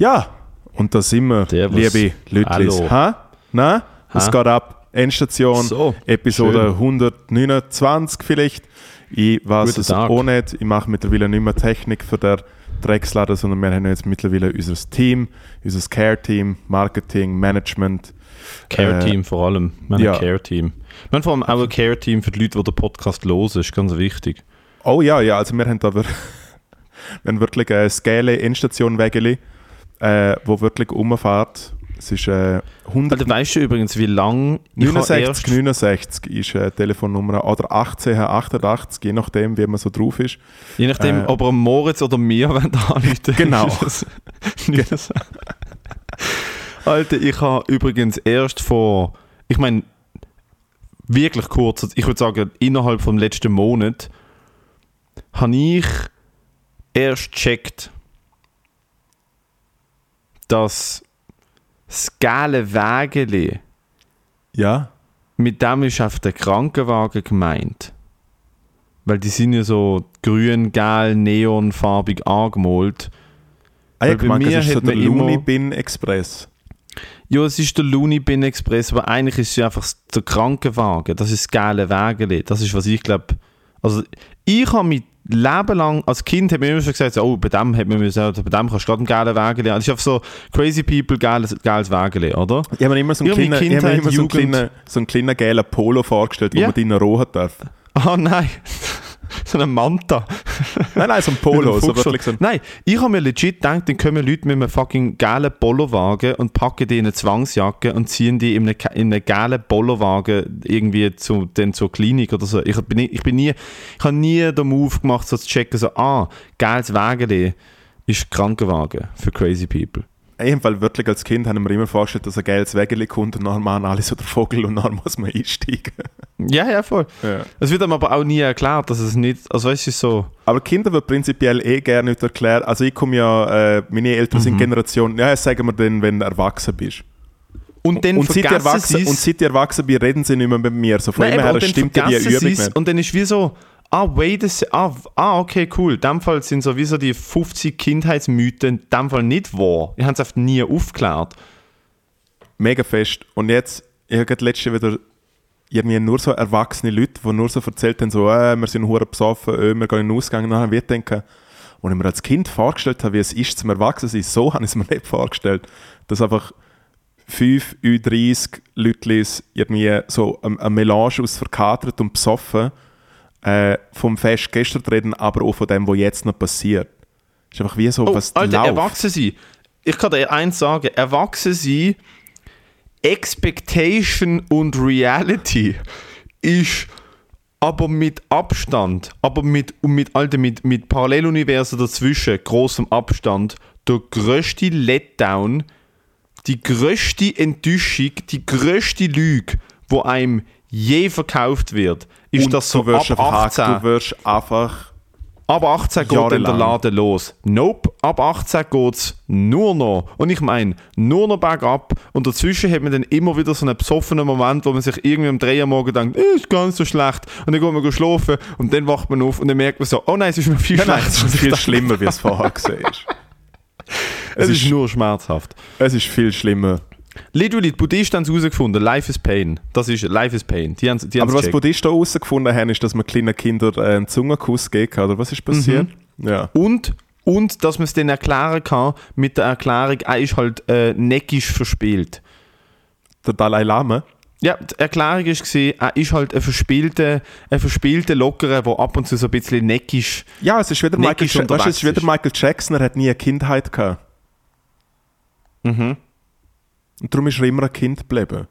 Ja, und da sind wir, Servus. liebe Leute. Hallo. Ha? Na? Was geht ab? Endstation, So, Episode schön. 129 vielleicht. Ich weiß Guten es Tag. auch nicht. Ich mache mittlerweile nicht mehr Technik für der Dreckslader, sondern wir haben jetzt mittlerweile unser Team, unser Care-Team, Marketing, Management. Care-Team vor allem. Wir haben ja. Care-Team. Haben vor allem auch ein Care-Team für die Leute, die den Podcast hören. ist ganz wichtig. Oh ja, ja, also wir haben da wir, haben wirklich eine Scale Endstation Wägeli, äh, wo wirklich umfährt. Es ist äh, 100 Alter, weißt du übrigens, wie habe 69, erst 69 ist äh, Telefonnummer oder 18, 88, je nachdem, wie man so drauf ist. Je nachdem, Äh, ob er Moritz oder mir wollen anrufen Genau. nicht so. Alter, ich habe übrigens erst vor, ich meine, wirklich kurz, ich würde sagen, innerhalb vom letzten Monat, habe ich erst gecheckt, dass das geile Wägeli, Ja, mit dem ist auf der Krankenwagen gemeint. Weil die sind ja so grün, gelb, neonfarbig angemalt. ah, ich bei mir es ist so der Looney Bin Express. Ja, es ist der Looney Bin Express, aber eigentlich ist es ja einfach der Krankenwagen. Das ist das geile Wägeli. Das ist, was ich glaube. Also, ich habe mein Leben lang, als Kind, hat man immer schon gesagt, so, oh, bei dem, hat man müssen, bei dem kannst du gerade einen geilen haben. Das ist einfach so Crazy People, geiles, geiles Wägeli, oder? Ich habe mir immer so einen kleinen, Kindheit, immer so einen kleinen, so einen kleinen gelben Polo vorgestellt, wo Ja. man drinnen rohen darf. Ah, nein. so ein Manta. Nein, nein, so ein Polo. so wirklich so ein, Nein, ich habe mir legit gedacht, dann kommen Leute mit einem fucking gelben Polowagen und packen die in eine Zwangsjacke und ziehen die in einen, einen gelben Polowagen irgendwie zu, dann zur Klinik oder so. Ich bin, ich bin nie, ich habe nie den Move gemacht, so zu checken, so, ah, geiles Wägeli ist Krankenwagen für crazy people. Fall wirklich als Kind haben wir immer vorgestellt, dass ein gelbes Wägeli kommt und dann machen alle so der Vogel und dann muss man einsteigen. Ja, ja, voll. Ja. Es wird einem aber auch nie erklärt, dass es nicht, also weißt du, es ist so, Aber Kinder wird prinzipiell eh gerne nicht erklärt. Also ich komme ja, äh, meine Eltern Mhm. sind Generation, ja, sagen wir dann, wenn du erwachsen bist. und dann Und seit, ich erwachsen, und seit ich erwachsen bin, reden sie nicht mehr mit mir. So von Nein, immer her stimmt die Übung nicht. Und dann ist wie so, ah, wait a ah, ah, okay, cool. In dem Fall sind sowieso die 50 Kindheitsmythen in dem Fall nicht wahr. Ich habe es einfach nie aufgeklärt. Mega fest. Und jetzt, ich habe letzte wieder irgendwie nur so erwachsene Leute, die nur so erzählt haben, so, äh, wir sind hure besoffen, äh, wir gehen in den Ausgang. Und dann habe ich gedacht, und ich mir als Kind vorgestellt habe, wie es ist zum Erwachsensein, so habe ich es mir nicht vorgestellt, dass einfach 5, 30 Leute irgendwie so eine Melange aus verkatert und besoffen äh, vom Fest gestern reden, aber auch von dem, was jetzt noch passiert. Ist einfach wie so, Oh, was Alter, läuft. erwachsen sein. Ich kann dir eins sagen, erwachsen sein, Expectation und Reality ist aber mit Abstand, aber mit, mit, Alter, mit, mit Paralleluniversen dazwischen, großem Abstand, der größte Letdown, die größte Enttäuschung, die größte Lüge, wo einem je verkauft wird, ist und das so du wirst ab einfach, 18. du wirst einfach Ab 18 geht dann der. Laden los. Nope, ab 18 geht es nur noch. Und ich meine, nur noch bergab. Und dazwischen hat man dann immer wieder so einen besoffenen Moment, wo man sich irgendwie um 3 Uhr morgen denkt, äh, ist gar nicht so schlecht. Und dann geht man schlafen und dann wacht man auf und dann merkt man so, oh nein, es ist mir viel nein, schlechter. es ist viel schlimmer, wie es vorher gesehen ist. Es Es ist ist, nur schmerzhaft. es ist viel schlimmer. Literally, die Buddhisten haben es herausgefunden. Life is Pain. Das ist Life is Pain. Die haben die Aber was gecheckt. Buddhisten herausgefunden haben, ist, dass man kleinen Kindern äh, einen Zungenkuss geben kann. Oder was ist passiert? Mhm. Ja. Und, und dass man es dann erklären kann mit der Erklärung, er ist halt äh, neckisch verspielt. Der Dalai Lama. Ja, die Erklärung war, er ist halt ein verspielter, ein verspielter Lockerer, der ab und zu so ein bisschen neckisch. Ja, es ist wieder, Michael, weißt, es ist wieder Michael Jackson, er hat nie eine Kindheit gehabt. Mhm. Und darum ist er immer ein Kind geblieben.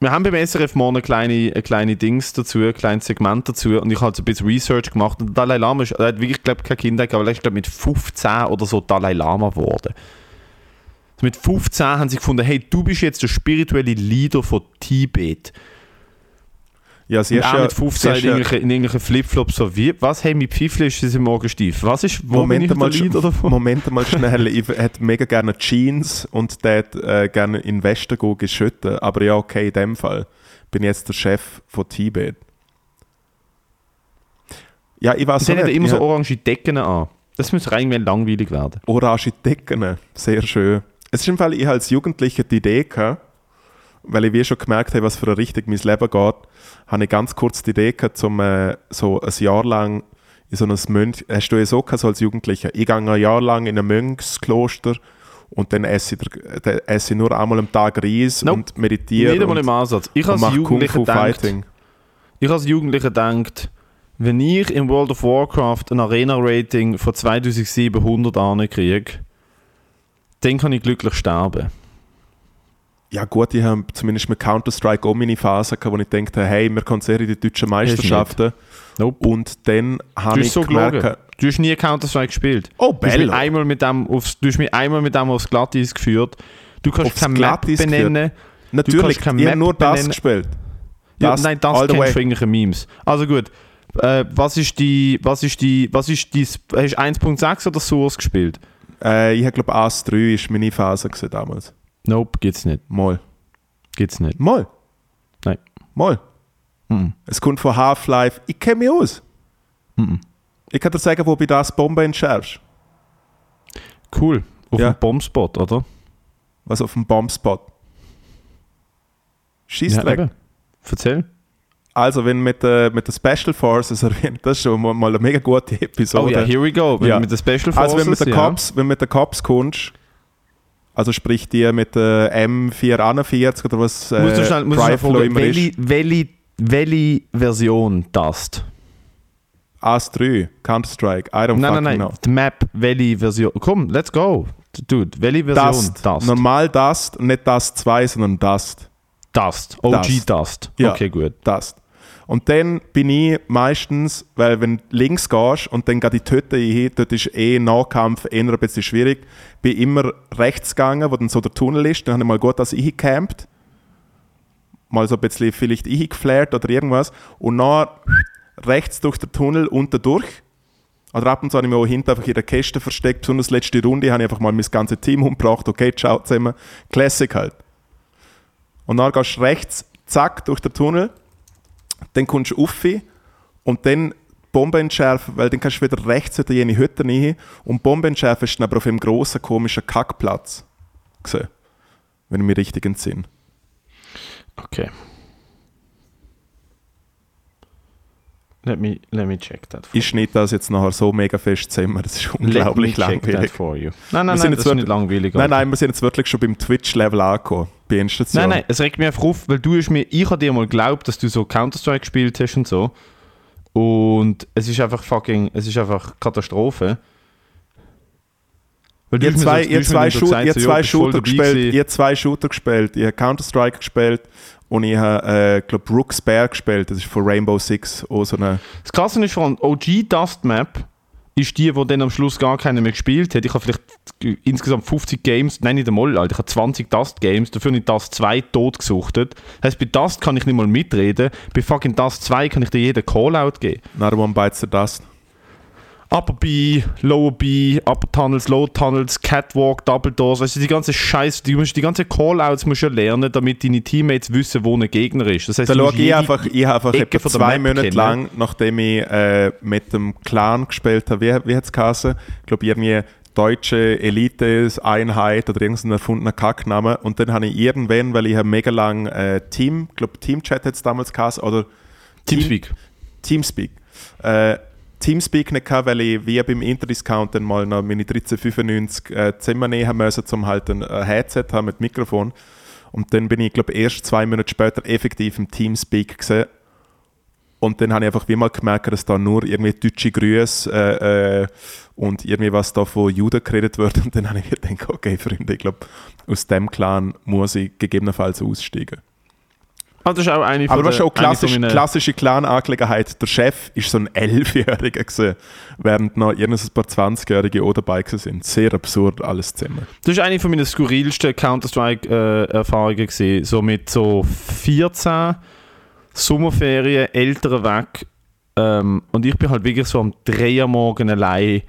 Wir haben beim SRF morgen kleine, ein kleine Dings dazu, ein kleines Segment dazu und ich habe so ein bisschen Research gemacht und der Dalai Lama ist, er hat wirklich, glaube keine Kinder gehabt, aber er ist, glaube mit 15 oder so Dalai Lama geworden. Also mit 15 haben sie gefunden, hey, du bist jetzt der spirituelle Leader von Tibet. Ja, sie Und ist auch ja, mit 15 sie in ja, irgendwelchen, irgendwelchen Flipflops so, wie, was, hey, mit Pfeifle ist sie morgen steif. Was ist, wo bin ich Moment mal, davon? Moment mal schnell, ich hätte mega gerne Jeans und hätte äh, gerne in Westen gehen geschütten. Aber ja, okay, in dem Fall bin jetzt der Chef von Tibet. Ja, ich weiß Sie haben nicht. immer ich so orange Decken an. Das muss irgendwann langweilig werden. Orange Decken, sehr schön. Es ist im Fall, ich als Jugendlicher die Idee gehabt, weil ich wie schon gemerkt habe, was für eine Richtung mein Leben geht, habe ich ganz kurz die Idee gehabt, um äh, so ein Jahr lang in so einem Mönch, hast du ja so gehabt, so als Jugendlicher, ich gehe ein Jahr lang in ein Mönchskloster und dann esse ich, dann esse ich nur einmal am Tag Reis Nope. und meditiere Nicht einmal im Ansatz. Ich als Jugendlicher Fighting. ich als Jugendlicher denkt, wenn ich in World of Warcraft ein Arena-Rating von 2700 ankriege, dann kann ich glücklich sterben. Ja gut, ich habe zumindest mit Counter-Strike auch meine Phase gehabt, wo ich dachte, hey, wir kommen sehr in die deutschen Meisterschaften. Nope. Und dann Du habe ich so gelogen. gemerkt, Du hast nie Counter-Strike gespielt. oh Du hast, mich einmal mit dem aufs, du hast mich einmal mit dem aufs Glatteis geführt. Du kannst Aufs keine Map Glatteis benennen. natürlich, kannst ich habe Map nur das benennen. gespielt. Ja, Das nein, das kennst du von irgendwelchen Memes. Also gut. Äh, was ist die, was ist die, was ist die, hast du 1.6 oder Source gespielt? Äh, ich habe glaube AS 3 ist meine Phase gewesen damals. Nope, gibt's nicht. Mal. Gibt's nicht. Mal. Nein. Mal. Mhm. Es kommt von Half-Life. Ich kenne mich aus. Mhm. Ich kann dir sagen, wo bei das Bombe entschärfst. Cool. Auf Ja. dem Bombspot, oder? Was auf dem Bombspot. Schießt weg. eben. Erzähl. Also, wenn mit der, mit der Special Forces erwähnt, das ist schon mal, mal eine mega gute Episode. Oh ja, here we go. Wenn Ja. du mit der Special Forces, also, wenn mit den ja. Cops, wenn mit den Cops kommst, also sprich die mit der M441 oder was Musst du schnell, musst du schnell immer ist. welche, welche, welche Version das? AS 3, Counter-Strike, I don't Nein, fucking nein, nein. know. Die Map, welche Version? Komm, let's go. Dude, welche Version? Dust. Dust. Normal Dust nicht Dust 2, sondern Dust. Dust. OG Dust. Dust. Ja. Okay, gut. Dust. Und dann bin ich meistens, weil wenn du links gehst und dann geht die Töte ein, dort ist eh Nahkampf eher ein bisschen schwierig, bin immer rechts gegangen, wo dann so der Tunnel ist, dann habe ich mal gut das eingecampt, mal so ein bisschen vielleicht eingeflared oder irgendwas. Und dann rechts durch den Tunnel unten durch. Oder ab und zu habe ich mich auch hinten einfach in der Kiste versteckt, besonders letzte Runde habe ich einfach mal mein ganzes Team umgebracht, okay, ciao zusammen, Classic halt. Und dann gehst du rechts, zack, durch den Tunnel, dann kommst du rauf und dann Bombe entschärfen, weil dann kannst du wieder rechts in jene Hütte rein und Bombe entschärfen ist dann aber auf einem grossen, komischen Kackplatz gesehen. Wenn ich mich richtig entsinne. Okay. Let me, let me check that for Ich schneide das jetzt nachher so mega fest zusammen, das ist Let me unglaublich check that langweilig. for you. Nein, nein, Wir sind nein, jetzt das ist nicht langweilig. Nein, nein, wir sind jetzt wirklich schon beim Twitch-Level angekommen. Bei Endstation. Nein, nein, es regt mich einfach auf, weil du hast mir, ich habe dir mal geglaubt, dass du so Counter-Strike gespielt hast und so. Und es ist einfach fucking, es ist einfach Katastrophe. Weil Ihr zwei, so- ihr zwei, so gesagt, ihr so, zwei Shooter gespielt, ihr zwei Shooter gespielt, ihr habt Counter-Strike gespielt und ich habe, äh, glaube Brooks Bear gespielt, das ist von Rainbow Six, auch so eine Das Krasse ist vor allem, OG Dust Map ist die, die dann am Schluss gar keiner mehr gespielt hat. Ich habe vielleicht insgesamt 50 Games, nein, nicht einmal, Alter, ich habe 20 Dust Games, dafür habe ich Dust 2 tot gesuchtet. Das heisst, bei Dust kann ich nicht mal mitreden, bei fucking Dust 2 kann ich dir jeden Callout geben. Another One Bites the Dust. Upper B, Lower B, Upper Tunnels, Lower Tunnels, Catwalk, Double Doors, weißt du, die ganze Scheiße, die, musst- die ganze Callouts musst du ja lernen, damit deine Teammates wissen, wo ein Gegner ist. Das heißt, Da schaue ich einfach, ich habe einfach etwa zwei Monate kennen. lang, nachdem ich äh, mit dem Clan gespielt habe, wie, wie hat es geheißen? Ich glaube, irgendwie deutsche Elite-Einheit oder irgendein erfundener Kackname. Und dann habe ich irgendwann, weil ich habe mega lang äh, Team, ich glaube Teamchat hat es damals geheißen, oder Teamspeak. Teamspeak. Äh, Teamspeak nicht gehabt, weil ich wie beim Interdiscount dann mal noch meine 1395 äh, Zimmer nehmen müssen, um halt ein Headset haben mit Mikrofon. Und dann bin ich, glaube erst zwei Monate später effektiv im Teamspeak gesehen. Und dann habe ich einfach wie mal gemerkt, dass da nur irgendwie deutsche Grüße äh, äh, und irgendwie was da von Juden geredet wird. Und dann habe ich gedacht, okay, Freunde, ich glaube, aus dem Clan muss ich gegebenenfalls aussteigen. Ah, das ist auch eine Aber was der- auch klassisch, meinen- klassische Clan-Angelegenheit. Der Chef ist so ein Elfjähriger gewesen, während noch irgendein paar 20-Jährige auch dabei sind. Sehr absurd alles zusammen. Das ist eine von meinen skurrilsten Counter-Strike-Erfahrungen gesehen. So mit so 14 Sommerferien, Eltern weg. Ähm, und ich bin halt wirklich so am 3 Uhr morgen allein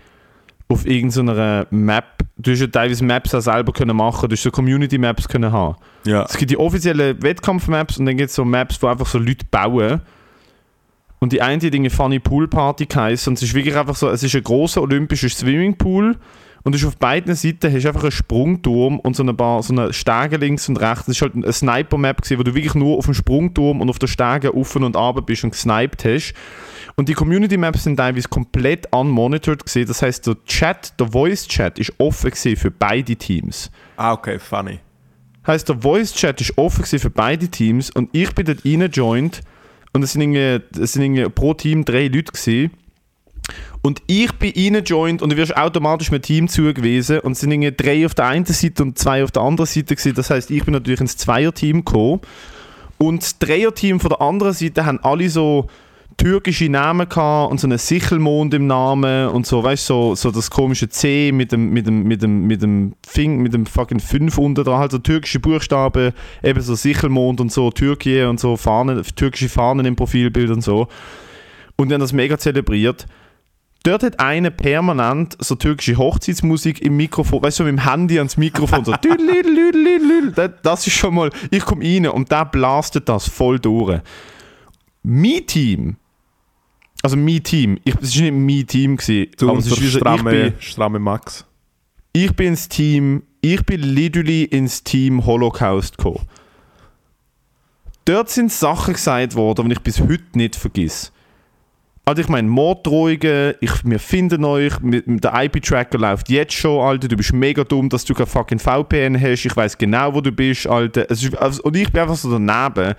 auf irgendeiner Map. Du hast ja teilweise Maps auch selber können machen, du hast so Community-Maps können haben. Ja. Es gibt die offiziellen Wettkampf-Maps und dann gibt es so Maps, wo einfach so Leute bauen. Und die eine hat irgendwie Funny Pool Party geheißen. Und es ist wirklich einfach so, es ist ein großer olympischer Swimmingpool. Und es ist auf beiden Seiten hast du einfach einen Sprungturm und so eine paar so eine Stege links und rechts. Es ist halt eine Sniper-Map, wo du wirklich nur auf dem Sprungturm und auf der Stege auf und ab bist und gesniped hast. Und die Community Maps sind teilweise komplett unmonitored gesehen. Das heißt, der Chat, der Voice Chat ist offen für beide Teams. Ah, okay, funny. Heißt, der Voice Chat ist offen für beide Teams und ich bin dort reingejoint und es sind, irgendwie, es sind irgendwie pro Team drei Leute gewesen. Und ich bin reingejoint und du wirst automatisch mit Team zugewiesen und es sind irgendwie drei auf der einen Seite und zwei auf der anderen Seite gewesen. Das heißt, ich bin natürlich ins Zweierteam gekommen und das Dreierteam von der anderen Seite haben alle so türkische Namen gehabt und so einen Sichelmond im Namen und so, weißt du, so, so das komische C mit dem, mit dem, mit dem, mit dem Fing, mit dem fucking 5 unten dran, halt so türkische Buchstaben, eben so Sichelmond und so, Türkei und so, Fahnen, türkische Fahnen im Profilbild und so. Und die haben das mega zelebriert. Dort hat einer permanent so türkische Hochzeitsmusik im Mikrofon, weißt du, mit dem Handy ans Mikrofon, so das, ist schon mal, ich komme rein und der blastet das voll durch. Mein Team, also mein Team, ich, es war nicht mein Team, gewesen, Du aber es ist wie so, ich stramme, bin, stramme Max. ich bin ins Team, ich bin literally ins Team Holocaust gekommen. Dort sind Sachen gesagt worden, die ich bis heute nicht vergesse. Also ich meine, Morddrohungen, ich, wir finden euch, der IP-Tracker läuft jetzt schon, Alter, du bist mega dumm, dass du kein fucking VPN hast, ich weiß genau, wo du bist, Alter. Ist, also, und ich bin einfach so daneben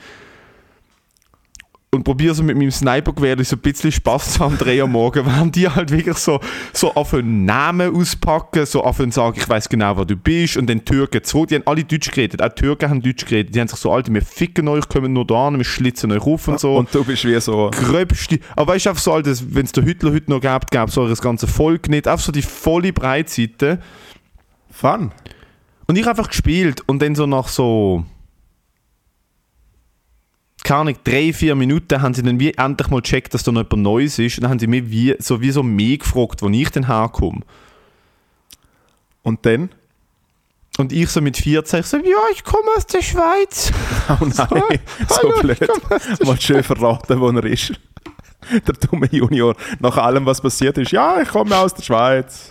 und probiere so mit meinem Snipergewehr so ein bisschen Spaß zu haben, drei am Morgen, während die halt wirklich so, so auf einen Namen auspacken, so auf einen sagen, ich weiß genau, wo du bist und dann Türken zurück, die haben alle Deutsch geredet, auch Türken haben Deutsch geredet, die haben sich so, Alter, wir ficken euch, kommen nur da an, wir schlitzen euch auf und so. Und du bist wie so. gröbste, aber weißt du, einfach so, Alter, wenn es der Hitler heute noch gab, gab es so das ganze Volk nicht, einfach so die volle Breitseite. Fun. Und ich einfach gespielt und dann so nach so keine Ahnung, drei, vier Minuten haben sie dann wie endlich mal gecheckt, dass da noch etwas Neues ist. Und dann haben sie mich wie, so wie so mich gefragt, wo ich denn herkomme. Und dann? Und ich so mit 14, ich so, ja, ich komme aus der Schweiz. Oh nein, so, hallo, ich blöd. Mal schön verraten, wo er ist. Der dumme Junior. Nach allem, was passiert ist. Ja, ich komme aus der Schweiz.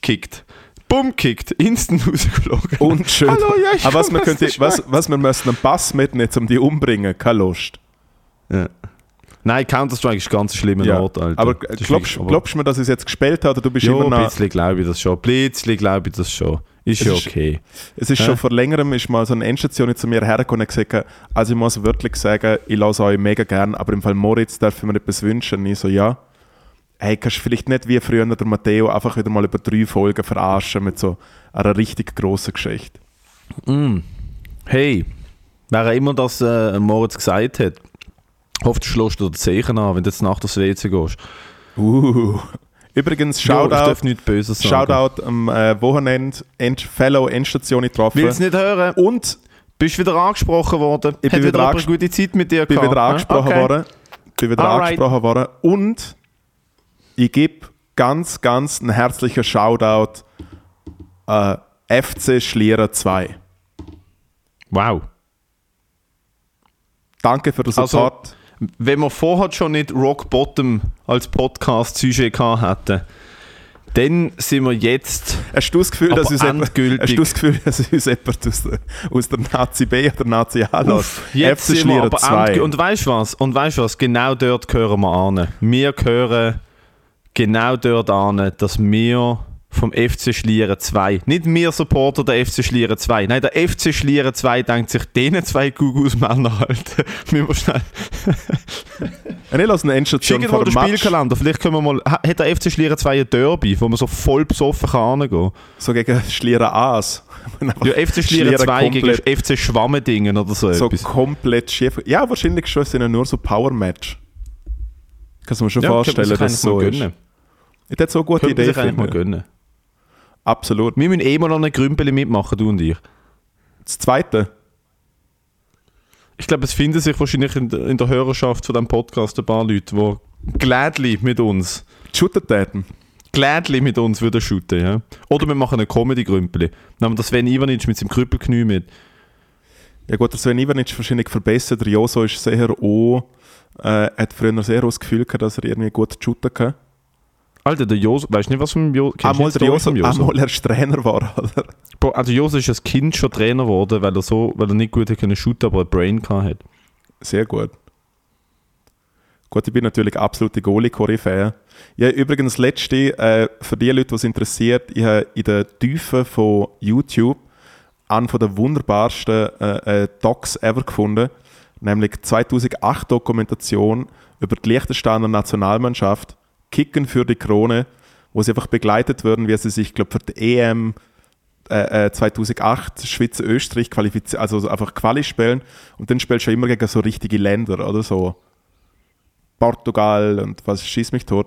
Kickt. Bumm, kickt. Instant rausgeflogen. Und schön. Hallo, ja, ich Aber was der könnte, was, was wir müssen einen Pass mitnehmen, um die umbringen, keine Lust. Ja. Nein, Counter-Strike ist ein ganz schlimmer Ja. Ort, Alter. Aber glaubst glaubst du mir, dass ich es jetzt gespielt habe, oder du bist Ja, immer ein noch... bisschen glaube ich das schon. Ein bisschen glaube ich das schon. Ist Es ja ist- okay. Es ist Hä? schon vor längerem ist mal so eine Endstation zu mir hergekommen und gesagt, also ich muss wirklich sagen, ich lasse euch mega gern, aber im Fall Moritz darf ich mir etwas wünschen. Und ich so, ja. Hey, kannst du vielleicht nicht wie früher der Matteo einfach wieder mal über drei Folgen verarschen mit so einer richtig grossen Geschichte. Mm. Hey, wer immer das äh, Moritz gesagt hat, hofft, du schlägst dir den Zeichen an, wenn du jetzt nach das WC gehst. Uh. Übrigens, Shoutout, sagen. Shoutout am äh, Wochenende, End, Fellow Endstation getroffen. Will es nicht hören? Und Bist wieder angesprochen worden? Ich Hat bin wieder wieder eine gute Zeit mit dir bin gehabt? wieder hä? angesprochen Okay. worden. Bin wieder Alright. angesprochen worden. Und ich gebe ganz, ganz einen herzlichen Shoutout äh, FC Schlieren 2. Wow. Danke für den Also- Support. Wenn wir vorher schon nicht Rock Bottom als Podcast-Sujet gehabt hätten, dann sind wir jetzt hast du das Gefühl, dass uns endgültig- hast du das Gefühl, dass uns jemand aus der, aus der Nazi B oder Nazi A lässt? Jetzt FC sind wir aber 2. endgültig- Und weißt du was? Und weißt du was? Genau dort gehören wir an. Wir gehören genau dort an, dass wir vom FC Schlieren 2, nicht wir Supporter der FC Schlieren 2, nein, der FC Schlieren 2 denkt sich, denen zwei Gugus Männer halten. Müssen wir schnell. Und ich lasse eine Endstation Schicken vor dem Match. Spielkalender. Vielleicht können wir mal. Ha- Hat der FC Schlieren 2 ein Derby, wo man so voll besoffen kann hingehen? So gegen Schlieren A's. Ja, FC Schlieren Schlieren 2 gegen FC Schwammendingen oder so, so etwas. komplett schief. Ja, wahrscheinlich schon sind ja nur so Power-Match. Kannst du mir schon Ja, vorstellen, dass eigentlich so ist. Ich hätte so eine gute Könnte Idee sich eigentlich mal gönnen. Absolut. Wir müssen eh mal noch eine Grümpel mitmachen, du und ich. Das zweite. Ich glaube, es finden sich wahrscheinlich in der, in der Hörerschaft von diesem Podcast ein paar Leute, die gladly mit uns, Shooter-Täten. gladly mit uns würden shooten, ja. Oder wir machen eine Comedy-Grümpel. Nehmen wir das Sven Ivanic mit seinem Krüppelknie mit. Ja gut, der Sven Ivanic ist wahrscheinlich verbessert. Der Joso ist sehr auch Äh, hat früher sehr das Gefühl gehabt, dass er irgendwie gut shooten kann. Alter, der Jos, weißt du nicht, was vom Jo? Einmal, der Joso, vom einmal erst Trainer war, oder? Bro, Also Jos ist als Kind schon Trainer geworden, weil er so, weil er nicht gut können shooten, aber ein Brain hat. Sehr gut. Gut, ich bin natürlich absolute Goalie-Koryphäe. Ja, übrigens, das letzte, äh, für die Leute, die es interessiert, ich habe in der Tiefe von YouTube einen von der wunderbarsten äh, äh, Docs ever gefunden, nämlich 2008 Dokumentation über die Liechtensteiner Nationalmannschaft, Kicken für die Krone, wo sie einfach begleitet werden, wie sie sich, glaube für die EM äh, äh, 2008 Schweiz-Österreich qualifizieren, also einfach Quali spielen und dann spielst du immer gegen so richtige Länder oder so. Portugal und was schießt mich tot.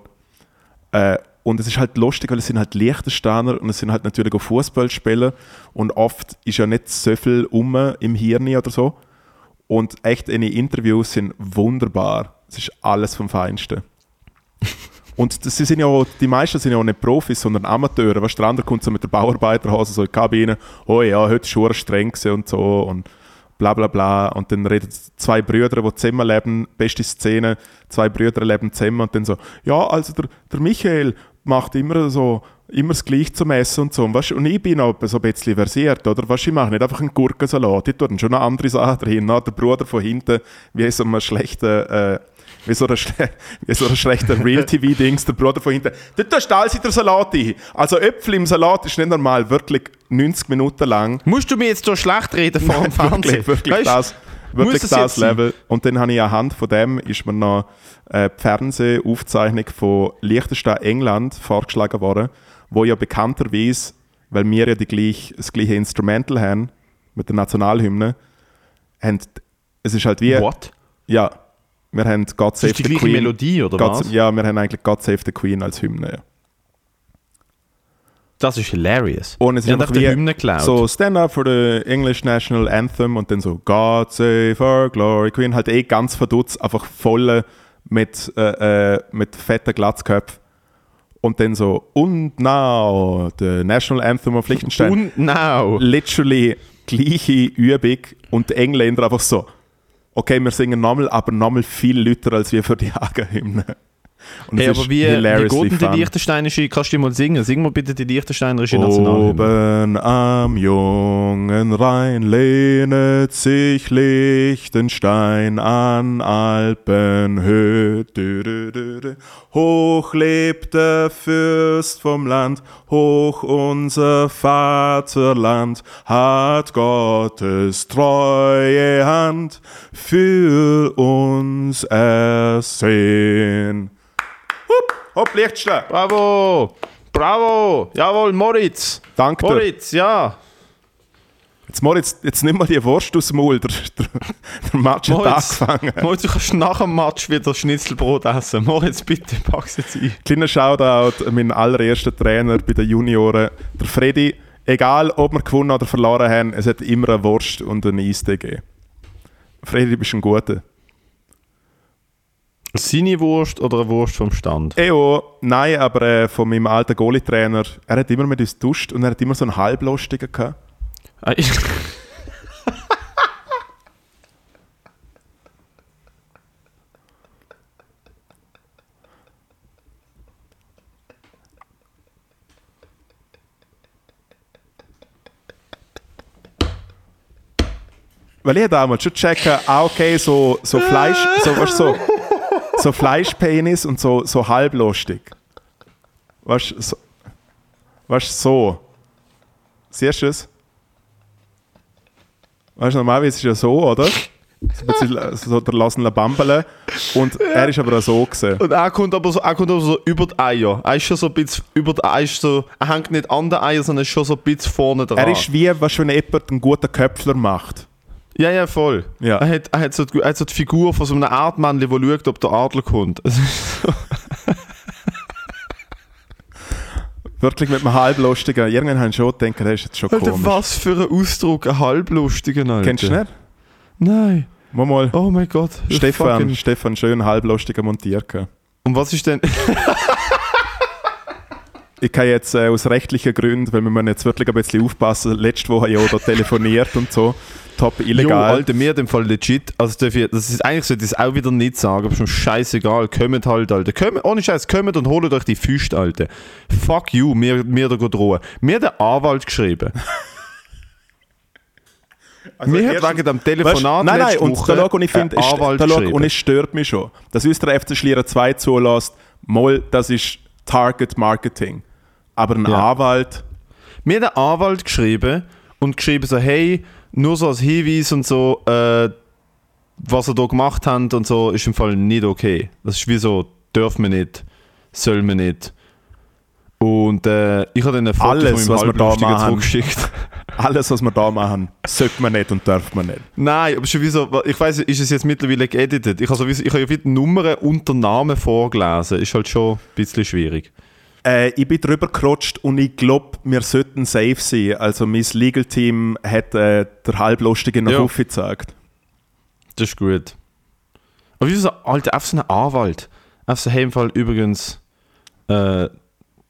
Äh, und es ist halt lustig, weil es sind halt Liechtensteiner und es sind halt natürlich auch Fußballspieler und oft ist ja nicht so viel um im Hirn oder so. Und echt, in Interviews sind wunderbar. Es ist alles vom Feinsten. Und das, sind ja auch, die meisten sind ja auch nicht Profis, sondern Amateure. Weißt, der andere kommt so mit der Bauarbeiterhose so in die Kabine, oh ja, heute ist schon streng und so und bla bla bla. Und dann reden zwei Brüder, die zusammen leben, beste Szene, zwei Brüder leben zusammen und dann so, ja, also der, der Michael macht immer so, immer das Gleiche zum Essen und so. Und, weißt, und ich bin auch so ein bisschen versiert, oder? Weißt, ich mache nicht einfach einen Gurkensalat, ich tue schon eine andere Sache drin. Der Bruder von hinten, wie so einem schlechten... Äh, wie so ein, schle wie so ein schlechter Real-TV-Dings, der Bruder von hinten. Dort tust du der Salat ein. Also Äpfel im Salat ist nicht normal, wirklich 90 Minuten lang. Musst du mir jetzt so schlecht reden vor dem Fernsehen? wirklich, wirklich Weißt, das, wirklich das sein? Level. Und dann habe ich anhand von dem ist mir noch äh, die Fernsehaufzeichnung von Liechtenstein England vorgeschlagen worden, wo ja bekannterweise, weil wir ja die gleich, das gleiche Instrumental haben, mit der Nationalhymne, haben, es ist halt wie, What? ja, wir haben God Save ist die the gleiche Queen. Melodie, oder God, was? Ja, wir haben eigentlich God Save the Queen als Hymne. Ja. Das ist hilarious. Und es ist einfach die wie Hymne geklaut. so Stand up for the English National Anthem und dann so God Save Our Glory Queen, halt eh ganz verdutzt, einfach voll mit, äh, äh, mit fetten Glatzköpfen. Und dann so, und now, the National Anthem of Liechtenstein. Und now. Literally gleiche Übung und die Engländer einfach so, okay, wir singen nochmal, aber nochmal viel lauter als wir für die Hagenhymne. Und Hey, aber wie, wie geht denn die Liechtensteinische? Kannst du mal singen? Sing mal bitte die Liechtensteinerische Nationalhymne. Oben am jungen Rhein lehnet sich Liechtenstein an Alpenhöhe. Hoch lebt der Fürst vom Land, hoch unser Vaterland, hat Gottes treue Hand für uns ersehen. Hopp, Liechtenstein. Bravo! Bravo! Jawohl, Moritz! Danke dir. Moritz, ja! Jetzt Moritz, jetzt nimm mal die Wurst aus dem Maul. Der, der, der Match hat Moritz, angefangen. Moritz, du kannst nach dem Match wieder Schnitzelbrot essen. Moritz, bitte, pack's jetzt ein. Kleiner Shoutout an meinen allerersten Trainer bei den Junioren, der Freddy. Egal, ob wir gewonnen oder verloren haben, es hat immer eine Wurst und einen Eistee gegeben. Freddy, du bist ein Guter. Seine Wurst oder eine Wurst vom Stand? Eo, nein, aber äh, von meinem alten Goalie-Trainer, er hat immer mit uns duscht und er hat immer so einen halblustigen gehabt. Ah, ich- Weil ich damals schon checken, ah, okay, so, so Fleisch, so, weißt, so, so Fleischpenis und so, so halblustig. Weißt du, so, weißt, so. Siehst du es? Weißt du, normalerweise ist es ja so, oder? So, der lassen Bambele. Und er ist aber auch so gesehen. Und er kommt aber so, er kommt aber so über die Eier. Er ist schon so ein bisschen über die Eier, so, er hängt nicht an den Eiern, sondern ist schon so ein bisschen vorne dran. Er ist wie, was wenn jemand einen guten Köpfler macht. Ja, ja, voll. Ja. Er, hat, er, hat so, die- er hat so die Figur von so einem Erdmännchen, der schaut, ob der Adler kommt. Es ist so- Wirklich mit einem halblustigen. Irgendwann haben schon gedacht, das ist jetzt schon Alter, komisch. was für ein Ausdruck, ein halblustiger, Alter. Kennst du nicht? Nein. Mal mal. Oh mein Gott. Stefan, Stefan schön halblustiger montiert. Und was ist denn... ich kann jetzt äh, aus rechtlichen Gründen, weil wir müssen jetzt wirklich ein bisschen aufpassen, letzte Woche ja da telefoniert und so, top Jo, illegal. Alter, mir in dem Fall legit. Also, darf ich, das ist eigentlich ich es auch wieder nicht sagen, aber schon scheißegal. Kommt halt, Alter. Kommt, ohne Scheiß, kommt und holt euch die Füße, Alter. Fuck you, mir, mir da geht drohen. Mir hat der Anwalt geschrieben. Also mir hat wegen dem Telefonat Weißt, nein, nein, und Woche da und ich finde, Anwalt da schau, und es stört mich schon, dass uns der FC Schlieren 2 zulässt, mal, das ist Target Marketing. Aber ein Ja. Anwalt, Mir hat der Anwalt geschrieben und geschrieben so, hey, nur so als Hinweis und so, äh, was er da gemacht hat und so, ist im Fall nicht okay. Das ist wie so, dürfen wir nicht, soll man nicht. Und äh, ich habe dann ein Foto Alles, von was meinem wir da zurückgeschickt. alles, was wir da machen, sollte man nicht und darf man nicht. Nein, aber schon wie so, ich weiß, ist es jetzt mittlerweile geeditet? Ich habe so, wie so- ich habe ja wieder Nummern unter Namen vorgelesen. Ist halt schon ein bisschen schwierig. Äh, ich bin drüber gerutscht und ich glaube, wir sollten safe sein. Also mein Legal Team hat äh, der Halblustige noch Ja. aufgezeigt. Das ist gut. Aber wie so, Alter, einfach so ein Anwalt. Einfach so, im Fall übrigens, äh,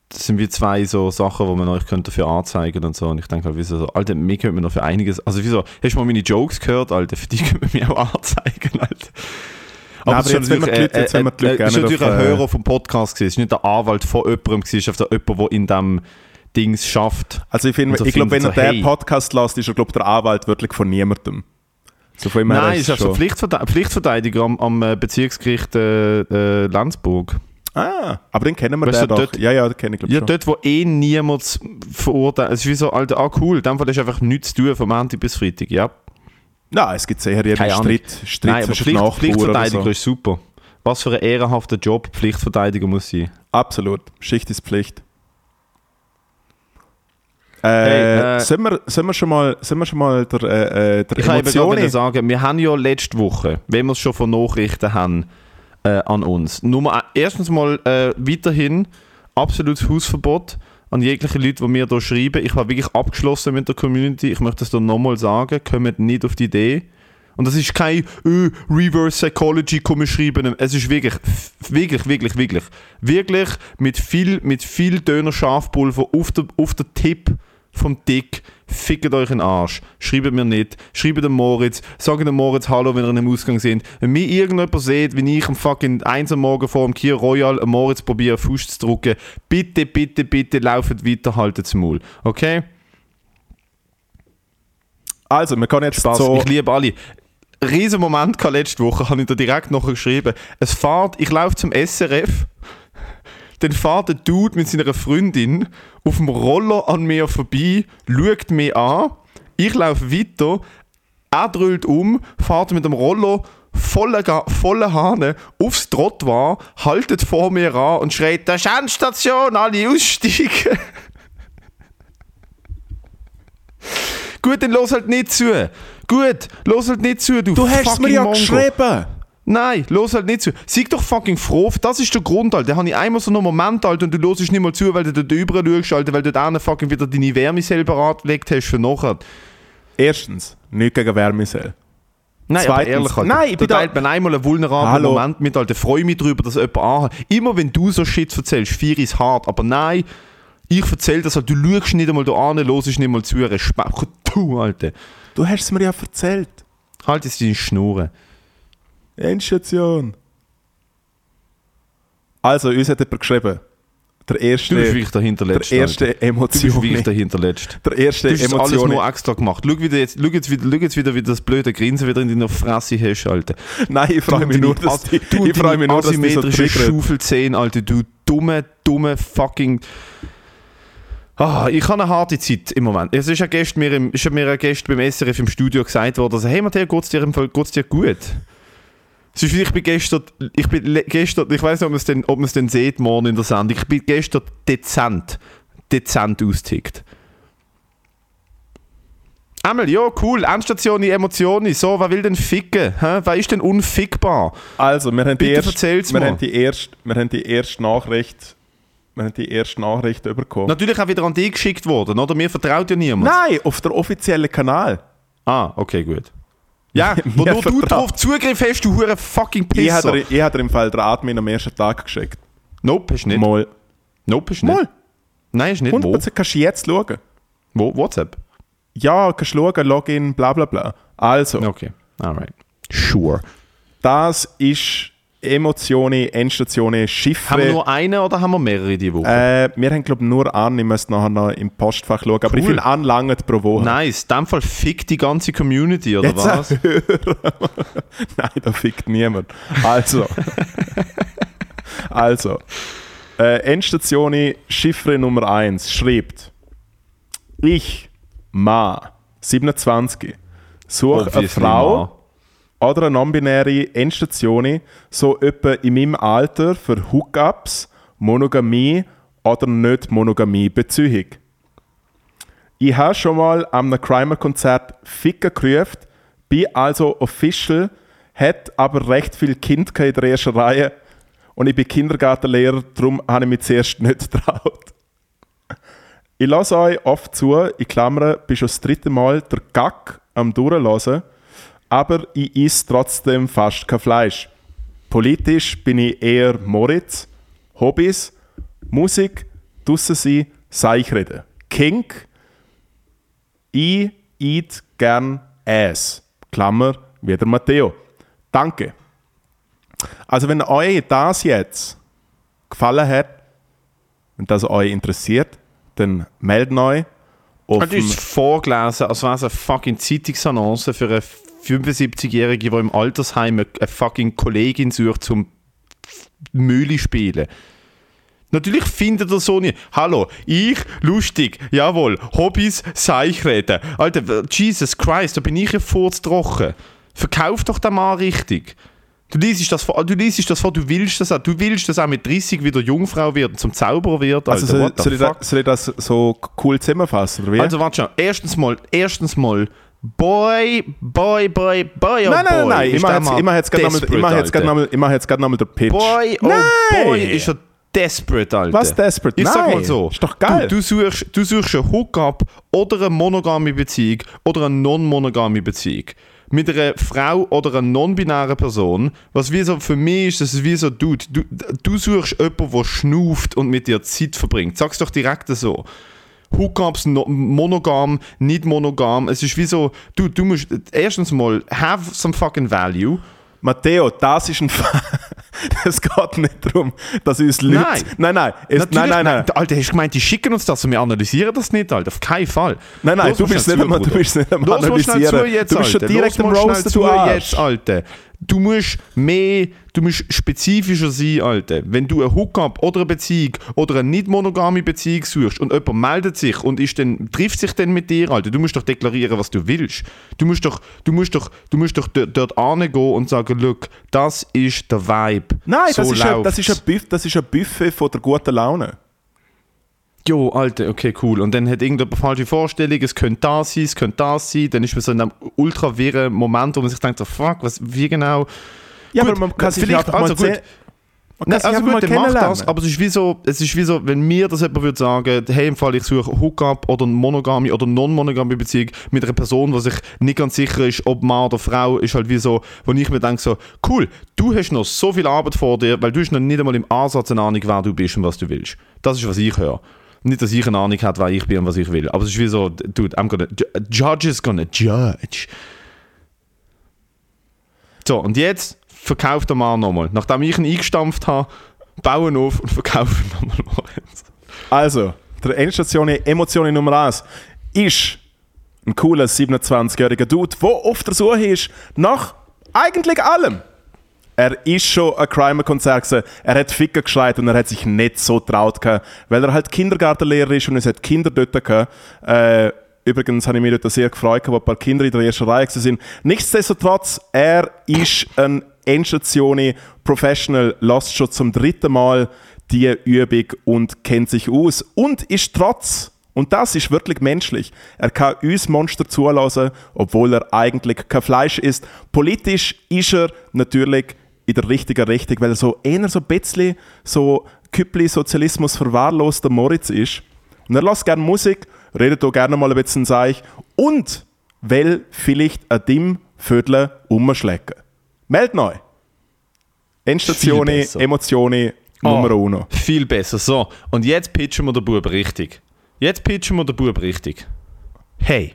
das sind wie zwei so Sachen, wo man euch könnte dafür anzeigen und so. Und ich denke halt, wie so, Alter, mir könnte man noch für einiges, also wieso, hast du mal meine Jokes gehört, Alter? Für die können wir mir auch anzeigen, Alter. Aber es ist jetzt, wenn wir die natürlich, Leute- jetzt, wenn wir die Leute äh, ist gerne natürlich ein äh, Hörer vom Podcast gewesen. Es ist nicht der Anwalt von jemandem es ist einfach jemand, der in diesem Dings schafft. Also ich, finde, Und so ich glaube, wenn er so, den hey. Podcast lässt, ist er glaube der Anwalt wirklich von niemandem. So von Nein, ist Pflichtverde Pflichtverteidiger am, am äh, Bezirksgericht äh, äh, Lenzburg. Ah, aber den kennen wir Weißt den du, doch. dort- ja, ja, den kenne ich glaube Ja, schon. dort, wo eh niemand verurteilt. Es ist wie so, Alter, ah cool, in dem Fall ist einfach nichts zu tun, vom Montag bis Freitag, ja. Nein, es gibt sicher jeden. Streit, Streit Nein, zwischen Pflicht, Pflichtverteidiger so. ist super. Was für ein ehrenhafter Job Pflichtverteidiger muss sein. Absolut. Schicht ist Pflicht. Äh, Hey, äh, sollen, wir, sollen, wir schon mal, sollen wir schon mal der, äh, äh, der Ich kann eben Emotionen... sagen, wir haben ja letzte Woche, wenn wir es schon von Nachrichten haben, äh, an uns. Nummer ein- erstens mal äh, weiterhin absolutes Hausverbot an jegliche Leute, die mir hier schreiben. Ich war wirklich abgeschlossen mit der Community. Ich möchte das hier nochmal sagen. Kommt nicht auf die Idee. Und das ist kein äh, Reverse Psychology, komm ich schreiben. Es ist wirklich, wirklich, wirklich, wirklich, wirklich mit viel, mit viel Döner Schafpulver auf der, auf der Tipp vom Dick. Fickt euch in Arsch. Schreibt mir nicht. Schreibt dem Moritz. Sagt dem Moritz Hallo, wenn ihr in einem Ausgang seid. Wenn mir irgendjemand seht, wenn ich am fucking 1 am Morgen vor dem Kier Royal am Moritz probiere, Fuß zu drücken, bitte, bitte, bitte lauft weiter, haltet das Maul. Okay? Also, wir können jetzt Spaß. so... Ich liebe alle. Riesen Moment letzte Woche, habe ich da direkt noch geschrieben. Es fährt, ich laufe zum SRF, dann fährt der Dude mit seiner Freundin auf dem Roller an mir vorbei, schaut mich an, ich laufe weiter, er drüllt um, fährt mit dem Roller volle, Ga- volle Hahn aufs Trottoir, haltet vor mir an und schreit, das ist Endstation, alle aussteigen. Gut, dann los halt nicht zu. Gut, los halt nicht zu, du Du hast mir ja Mongo. geschrieben! Nein, los halt nicht zu. Sei doch fucking froh, das ist der Grund, Alter. Da habe ich einmal so einen Moment, Alter, und du hörst nicht mal zu, weil du dort drüber schaust, Alter, weil du da fucking wieder deine Wärme selber angelegt hast für nachher. Erstens, nicht gegen Wärmesell. Nein, aber Zweitens- ehrlich, Alter. Nein, ich da bin da- teilt man einmal einen vulnerablen Hallo. Moment mit, Alter. Freue mich darüber, dass jemand anhat. Immer wenn du so Shit erzählst, vier ist hart, aber nein, ich erzähle das, halt, du schaust nicht einmal da an, hörst nicht mal zu, Respekt, du, Alter. Du hast es mir ja erzählt. Halt jetzt deine Schnurren. Endstation. Also, uns hat jemand geschrieben. Der Du bist erste, wirklich der Hinterletzte. der erste Alter. Du bist Emotion. wirklich der Hinterletzte. Der erste Du hast alles Emotion. nur extra gemacht. Schau, wieder jetzt, schau, jetzt wieder, schau jetzt wieder, wie das blöde Grinsen wieder in deiner Fresse hast, Alter. Nein, ich freue mich nur, dass die, du ich freue mich nur, dass die so asymmetrische triggert. Schaufelzehen, Alter. Du dumme, dumme fucking... Ah, ich habe eine harte Zeit im Moment. Es ist ja gestern mir, im, ist mir ein Gast beim SRF im Studio gesagt worden, also, hey Matthias, geht's dir, im Fall- geht's dir gut? Ich bin gestern, ich bin gestern, ich weiß nicht, ob man es denn, ob man es denn sieht morgen in der Sendung, ich bin gestern dezent, dezent austickt. Einmal, ja, cool, Endstation, Emotionen, so, wer will denn ficken? Hä? Wer ist denn unfickbar? Also, wir haben die erste, wir haben die erste, wir haben die erste Nachricht, wir haben die erste Nachricht bekommen. Natürlich auch wieder an dich geschickt worden, oder? Mir vertraut ja niemand. Nein, auf der offiziellen Kanal. Ah, okay, gut. Ja, wo nur du drauf Zugriff hast, du hure fucking Pisser. ich hab dir im Fall den Admin am ersten Tag geschickt. Nope, du nicht. Mal. Nope, du nicht. Mal. Nein, ist nicht wo. 100% kannst du jetzt schauen. Wo? WhatsApp? Ja, kannst du schauen, Login, bla bla bla. Also, Okay, alright. Sure. das ist Emotionen, Endstationen, Haben wir nur eine oder haben wir mehrere die Woche? Äh, wir haben, glaube ich, nur an. Ich müsste nachher noch im Postfach schauen. Aber ich Cool. finde an langt pro Woche. Nice. In dem Fall fickt die ganze Community, oder Jetzt was? Nein, da fickt niemand. Also. also. Äh, Endstation Chiffre Nummer 1 schreibt: Ich, Ma, 27, suche eine Frau oder eine non-binäre Endstation, so etwa in meinem Alter für Hookups, Monogamie oder nicht Monogamie-Beziehung. Ich habe schon mal einem Crimer-Konzert Ficken gerufen, bin also official, hat aber recht viel Kind in der ersten Reihe und ich bin Kindergartenlehrer, darum habe ich mich zuerst nicht getraut. Ich lasse euch oft zu, in Klammern, bin schon das dritte Mal der Gack am Durchlassen, aber ich esse trotzdem fast kein Fleisch. Politisch bin ich eher Moritz, Hobbys, Musik, draussen sein, Seichreden. Kink, ich eat gern Ass. Klammer, wie der Matteo. Danke. Also wenn euch das jetzt gefallen hat, wenn das euch interessiert, dann meldet euch auf Du hast es vorgelesen, als wäre es eine fucking Zeitungsannonce für eine 75-Jährige, die im Altersheim eine fucking Kollegin sucht zum Mühle spielen. Natürlich findet er so nicht. Hallo, ich, lustig, jawohl, Hobbys, Seichreden. Alter, Jesus Christ, da bin ich ja furztrocken. Verkauf doch den Mann richtig. Du liest das vor, du liest das vor, du willst das auch. Du willst, dass auch mit 30 wieder Jungfrau wird und zum Zauberer wird. Alter, also soll, soll, ich das, soll ich das so cool zusammenfassen, oder wie? Also warte schon, erstens mal, erstens mal, Boy, Boy, Boy, Boy, oh nein, nein, boy, nein, nein, ist mache der jetzt, gerade nochmal den Pitch. Boy, oh Nein! boy, ist er desperate, Alter. Was desperate? Ich sag Nein, mal so. ist doch geil. Du, du, suchst, du suchst einen Hookup oder eine monogame Beziehung oder eine non-monogame Beziehung. Mit einer Frau oder einer non-binären Person, was wie so für mich ist, das ist wie so, Dude, du, du suchst jemanden, der schnuft und mit dir Zeit verbringt. Sag's doch direkt so. Hookups, no, monogam, nicht monogam. Es ist wie so, du, du musst erstens mal have some fucking value. Matteo, das ist ein Fall. Es geht nicht darum, dass uns Leute. Nein. nein, nein. Es, nein, nein, nein. Alter, hast du gemeint, die schicken uns das und wir analysieren das nicht, Alter? Auf keinen Fall. Nein, nein, Los du bist nicht am- du bist nicht am Los Analysieren. zu jetzt, Du bist schon Alter. direkt Los am Roasten, zu jetzt, Alter. Du musst mehr, du musst spezifischer sein, Alter. Wenn du ein Hookup oder eine Beziehung oder eine nicht monogame Beziehung suchst und jemand meldet sich und ist dann, trifft sich dann mit dir, Alter, du musst doch deklarieren, was du willst. Du musst doch, du musst doch, du musst doch dort, hingehen und sagen, look, das ist der Vibe. Nein, so das, ist ein, das, ist ein Buff, das ist ein Buffet von der guten Laune. Jo, Alter, okay, cool. Und dann hat irgendjemand falsche Vorstellung, es könnte das sein, es könnte das sein. Dann ist man so in einem ultra wirren Moment, wo man sich denkt, so, fuck, was, wie genau? Ja, Gut, aber man kann sich vielleicht- einfach mal also gut. sehen. Man kann Nein, also gut, mal dann mach das, aber es ist wie so, es ist wie so, wenn mir das jemand würde sagen, hey, im Fall ich suche Hookup oder eine monogame oder non-monogame Beziehung mit einer Person, die sich nicht ganz sicher ist, ob Mann oder Frau, ist halt wie so, wo ich mir denke so, cool, du hast noch so viel Arbeit vor dir, weil du hast noch nicht einmal im Ansatz eine Ahnung, wer du bist und was du willst. Das ist, was ich höre. Nicht, dass ich eine Ahnung habe, wer ich bin und was ich will, aber es ist wie so, dude, I'm gonna, judge is gonna judge. So, und jetzt verkauft der Mann nochmal. Nachdem ich ihn eingestampft habe, bauen auf und verkaufen nochmal. Also, der Endstation Emotionen Nummer 1 ist ein cooler 27-jähriger Dude, der auf der Suche ist nach eigentlich allem. Er ist schon ein Crimer-Konzert gewesen. Er hat Ficker geschreit und er hat sich nicht so traut weil er halt Kindergartenlehrer ist und es hat Kinder dort. Äh, übrigens habe ich mich dort sehr gefreut, wo ein paar Kinder in der ersten Reihe sind. Nichtsdestotrotz, er ist ein Endstation Professional, lässt schon zum dritten Mal die Übung und kennt sich aus und ist trotz und das ist wirklich menschlich. Er kann uns Monster zulassen, obwohl er eigentlich kein Fleisch ist. Politisch ist er natürlich in der richtigen Richtung, weil er so eher so ein bisschen so Küppli-Sozialismus verwahrloster Moritz ist. Und er lässt gerne Musik, redet auch gerne mal ein bisschen Seich und will vielleicht ein Dim Viertel umschlecken. Meld neu. Endstation. Emotionen, Nummer uno. Viel besser. So, und jetzt pitchen wir den Bub richtig. Jetzt pitchen wir den Bub richtig. Hey.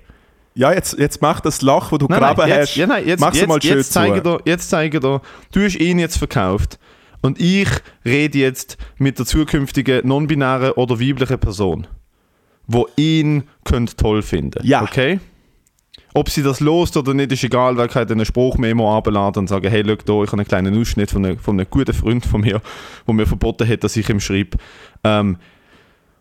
Ja, jetzt, jetzt mach das Lach, wo du Nein, graben nein, jetzt, hast. ja, nein, jetzt, Mach's jetzt, mal schön jetzt zeige dir, jetzt zeige dir, du hast ihn jetzt verkauft und ich rede jetzt mit der zukünftigen non-binären oder weiblichen Person, wo ihn könnt toll finden. Ja. Okay? Ob sie das lost oder nicht, ist egal, weil ich halt einen Spruchmemo abladen und sagen, hey, schau da, ich habe einen kleinen Ausschnitt von einem, von einem guten Freund von mir, der mir verboten hat, dass ich ihm schreibe. Ähm,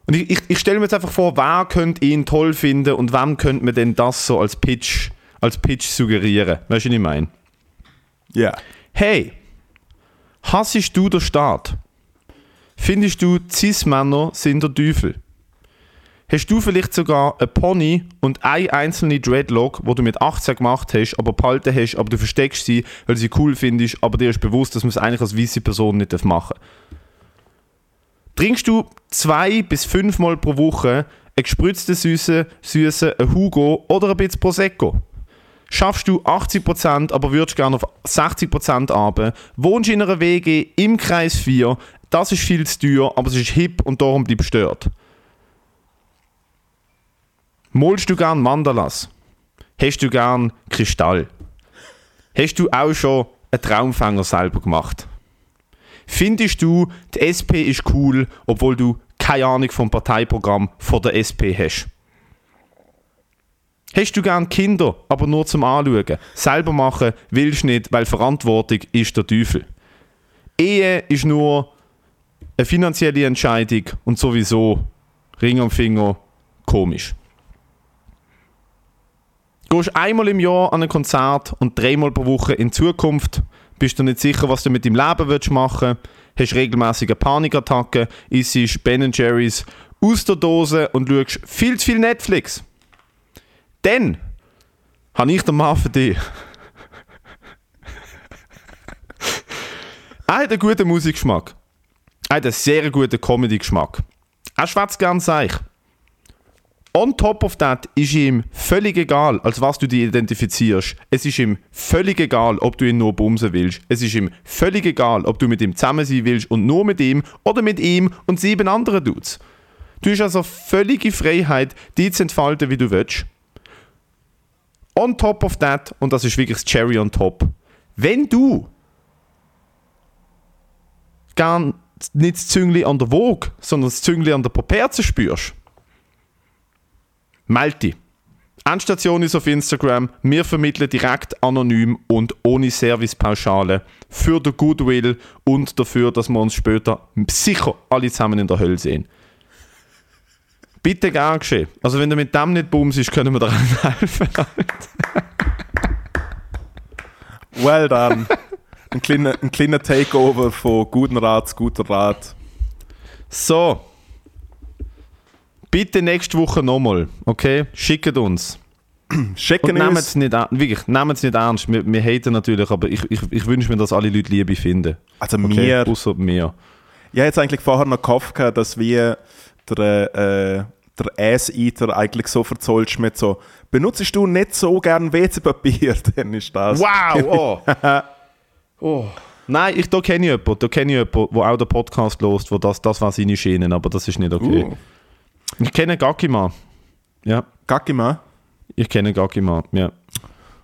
und ich, ich, ich stelle mir jetzt einfach vor, wer könnte ihn toll finden und wem könnte man denn das so als Pitch, als Pitch suggerieren? Weißt du, was ich meine? Ja. Hey, hassest du den Staat? Findest du, Cis-Männer sind der Teufel? Hast du vielleicht sogar ein Pony und eine einzelne Dreadlock, wo du mit 18 gemacht hast, aber behalten hast, aber du versteckst sie, weil sie cool findest, aber dir ist bewusst, dass man es eigentlich als weiße Person nicht machen darf? Trinkst du zwei bis fünfmal pro Woche einen gespritzten Süße, Süße, Hugo oder ein bisschen Prosecco? Schaffst du 80%, aber würdest gerne auf 60% runter, wohnst in einer WG im Kreis 4, das ist viel zu teuer, aber es ist hip und darum bleibst du stört. Molst du gern Mandalas? Hast du gern Kristall? Hast du auch schon einen Traumfänger selber gemacht? Findest du, die SP ist cool, obwohl du keine Ahnung vom Parteiprogramm von der SP hast? Hast du gern Kinder, aber nur zum Anschauen? Selber machen willst du nicht, weil Verantwortung ist der Teufel. Ehe ist nur eine finanzielle Entscheidung und sowieso Ring am Finger komisch. Gehst einmal im Jahr an ein Konzert und dreimal pro Woche in Zukunft, bist du nicht sicher, was du mit deinem Leben willst machen hast regelmäßige Panikattacken, isst Ben Jerry's aus der Dose und schaust viel zu viel Netflix. Dann habe ich den Mann für dich. er hat einen guten Musikgeschmack. Er hat einen sehr guten Comedy-Geschmack. Er schwätzt gern seich. On top of that ist ihm völlig egal, als was du dich identifizierst. Es ist ihm völlig egal, ob du ihn nur bumsen willst. Es ist ihm völlig egal, ob du mit ihm zusammen sein willst und nur mit ihm oder mit ihm und sieben anderen Dudes. Du hast also völlige Freiheit, die zu entfalten, wie du willst. On top of that, und das ist wirklich das Cherry on top, wenn du gern nicht das Züngli an der Woge, sondern das Züngli an der Properze spürst, dich. Endstation ist auf Instagram. Wir vermitteln direkt anonym und ohne Servicepauschale für den Goodwill und dafür, dass wir uns später sicher alle zusammen in der Hölle sehen. Bitte gern geschehen. Also wenn du mit dem nicht bumst, können wir dir helfen. Well done. ein, kleiner, ein kleiner Takeover von guten Rat zu guter Rat. So. Bitte nächste Woche nochmal, okay? Schickt uns. Und Schicken nehmt uns. es nicht, an- wirklich, nehmt es nicht ernst. Wir, wir haten natürlich, aber ich, ich, ich wünsche mir, dass alle Leute Liebe finden. Also Okay? mir. Außer mir. Ich habe jetzt eigentlich vorher noch gehofft, gehabt, dass wir der, äh, der Ass-Eater eigentlich so verzollst mit so, benutzt du nicht so gern WC-Papier, dann ist das. Wow! Oh. oh. Nein, ich, da kenne ich jemanden, da kenne ich jemanden, der auch den Podcast lost, wo das, das war seine Schienen, aber das ist nicht okay. Uh, Ich kenne Gakima. Ja, Gackima. ich kenne Gakima, ja.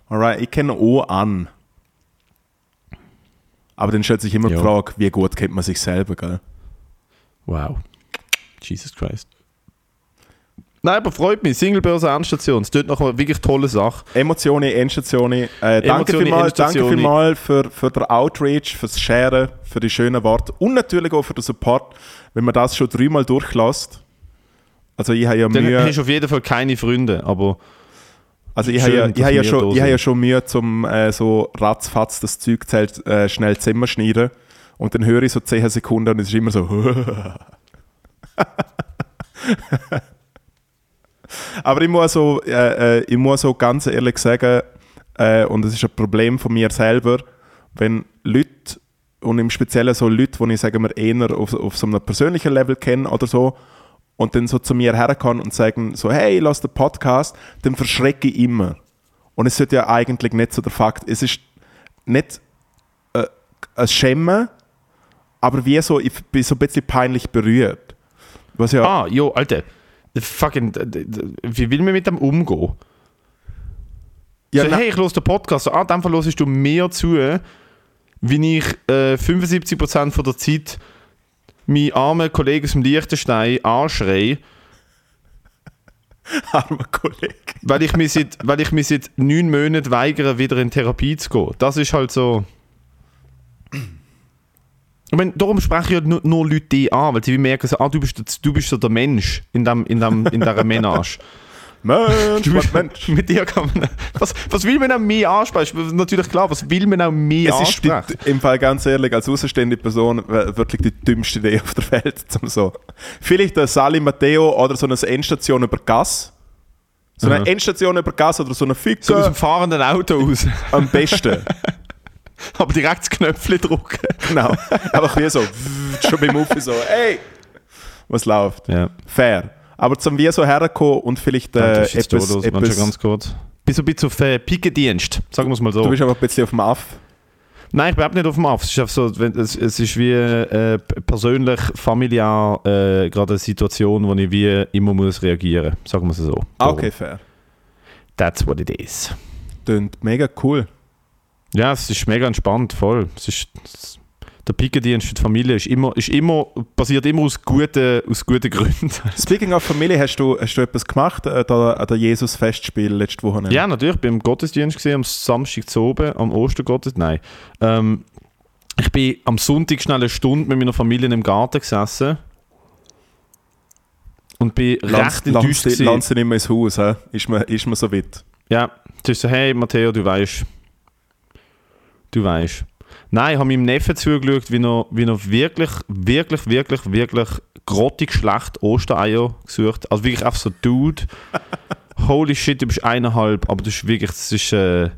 Alright, ich kenne auch an. Aber dann stellt sich immer Ja. die Frage, wie gut kennt man sich selber, gell? Wow. Jesus Christ. Nein, aber freut mich. Singlebörse Endstation. Es tut noch eine wirklich tolle Sache. Emotionen, Endstationen. Äh, danke vielmals, danke vielmals für, für den Outreach, fürs Sharen, für die schönen Worte und natürlich auch für den Support, wenn man das schon dreimal durchlässt. Also ich habe ja Dann Mühe, hast du auf jeden Fall keine Freunde, aber also ich habe ja, ich habe ja schon, ich habe ja schon Mühe zum äh, so ratzfatz das Zeug zählt, äh, schnell Zimmer schneiden. Und dann höre ich so 10 Sekunden und es ist immer so. Aber ich muss so, äh, äh, ich muss so ganz ehrlich sagen, äh, und es ist ein Problem von mir selber, wenn Leute, und im Speziellen so Leute, die ich sagen wir eher auf, auf so einem persönlichen Level kenne oder so, und dann so zu mir herkommen und sagen so, hey, lass den Podcast, dann verschrecke ich immer. Und es sollte ja eigentlich nicht so der Fakt, es ist nicht äh, ein Schämen, aber wie so, ich bin so ein bisschen peinlich berührt. Was ja, Ah, jo, Alter. Fucking, wie will man mit dem umgehen? ja so, hey, ich höre den Podcast. So, ah, dann hörst du mir zu, wie ich äh, 75% von der Zeit meinen armen Kollegen aus dem Liechtenstein anschreie, armer Kollege. weil ich, mich seit, weil ich mich seit neun Monaten weigere, wieder in Therapie zu gehen. Das ist halt so... Ich meine, darum spreche ich ja nur, nur Leute die an, weil sie merken, so, ah, du, bist, du bist so der Mensch in, dem, in, dem, in dieser Menage. Mensch, bist, Mensch. Mit dir kann man. Was, was will man auch mehr ansprechen? Natürlich klar, was will man auch mehr Es ist die, ansprechen? im Fall ganz ehrlich, als außenstehende Person wirklich die dümmste Idee auf der Welt. Zum so. Vielleicht ein Sali Matteo oder so eine Endstation über Gas. So eine Aha. Endstation über Gas oder so eine Ficke So aus dem fahrenden Auto raus. am besten. Aber direkt das Knöpfchen drücken. genau. Einfach wie so, schon beim Muffi so, ey, was läuft? Ja. Fair. Aber zum wie so herkommen und vielleicht äh, etwas, etwas, etwas ganz kurz. Bist du ein bisschen auf äh, Pikettdienst, sagen wir es mal so. Du bist einfach ein bisschen auf dem Aff. Nein, ich bin überhaupt nicht auf dem Aff. Es ist, so, es, es ist wie äh, persönlich, familiär äh, gerade eine Situation, wo ich wie immer muss reagieren muss. Sagen wir es so. Ah, Darum. okay, fair. That's what it is. Klingt mega cool. Ja, es ist mega entspannt, voll. Es ist, es, der Pikettdienst für die Familie ist immer, ist immer, basiert immer aus guten, aus guten Gründen. Speaking of Familie, hast du, hast du etwas gemacht an der Jesus-Festspiel letzte Woche? Ja, natürlich. Ich bin im Gottesdienst gesehen, am Samstag zu oben, am Ostergottesdienst. Nein. Ähm, ich bin am Sonntag schnell eine Stunde mit meiner Familie im Garten gesessen. Und bin recht enttäuscht. gewesen. Lanze nicht mehr ins Haus, hä? Ist, man, ist man so weit? Ja, ist so, hey Matteo, du weißt. Du weißt. Nein, ich habe meinem Neffen zugeschaut, wie er, wie er wirklich, wirklich, wirklich, wirklich grottig schlecht Ostereier gesucht Also wirklich einfach so, Dude, holy shit, du bist eineinhalb, aber das ist wirklich, das ist, äh,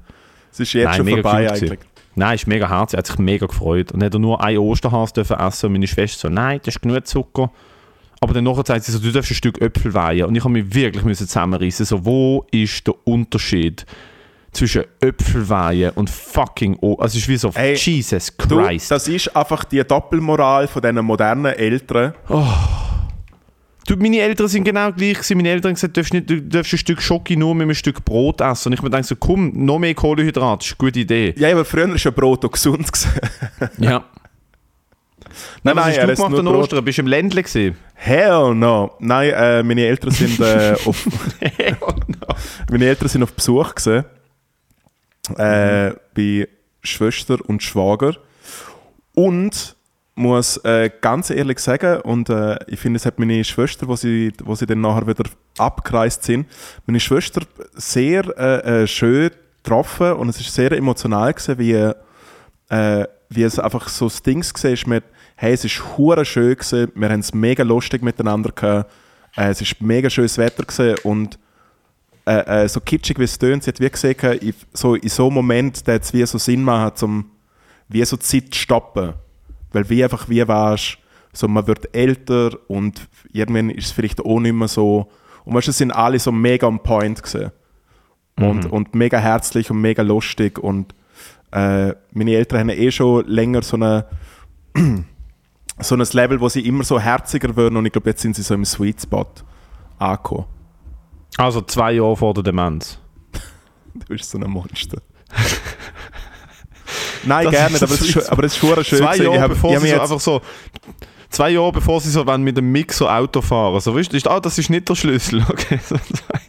Es ist jetzt Nein, schon mega vorbei eigentlich. nein, ist mega herzig, er hat sich mega gefreut. Und hat er nur ein Osterhas dürfen essen und meine Schwester so, nein, das ist genug Zucker. Aber dann nachher sagt sie so, du darfst ein Stück Äpfel weihen. Und ich habe mich wirklich müssen zusammenreißen. So, wo ist der Unterschied zwischen Äpfelweihen und fucking O? Also es ist wie so, Ey, Jesus Du, Christ. das ist einfach die Doppelmoral von diesen modernen Eltern. Du, meine Eltern sind genau gleich. Meine Eltern haben gesagt, du darfst, nicht, du darfst ein Stück Schoki nur mit einem Stück Brot essen. Und ich mir denke so, komm, noch mehr Kohlenhydrate, das ist eine gute Idee. Ja, aber früher war ja Brot auch gesund. Ja. nein, Was hast er du gemacht an Brot. Ostern? Bist du im Ländle gesehen? Hell no. Nein, äh, meine Eltern sind äh, auf meine Eltern sind auf Besuch gesehen. Äh, bei Schwester und Schwager. Und muss äh, ganz ehrlich sagen, und äh, ich finde, es hat meine Schwester, wo sie, wo sie dann nachher wieder abgereist sind, meine Schwester sehr äh, äh, schön getroffen und es ist sehr emotional gewesen, wie, äh, wie es einfach so das Ding war mit, hey, es hure schön gewesen, wir haben es mega lustig miteinander gehabt, äh, es ist mega schönes Wetter gewesen und äh, äh, so kitschig wie es tönt, sie hat wie gesehen, in so, in so einem Moment, der es wie so Sinn macht, um wie so die Zeit zu stoppen. Weil wie einfach, wie weißt so man wird älter und irgendwann ist es vielleicht auch nicht mehr so. Und weißt du, sind alle so mega on point gewesen. Und, und mega herzlich und mega lustig. Und äh, meine Eltern haben eh schon länger so eine so ein Level, wo sie immer so herziger werden und ich glaube, jetzt sind sie so im Sweet Spot angekommen. Also zwei Jahre vor der Demenz. Du bist so ein Monster. Nein, Das gerne, ist aber es ist, schon- aber es ist schon schön. Zwei. Jahre ich hab, bevor ich hab sie so einfach so. Zwei Jahre bevor sie so wollen mit dem Mixer Auto fahren. So, weißt du, ah, das ist nicht der Schlüssel. Okay,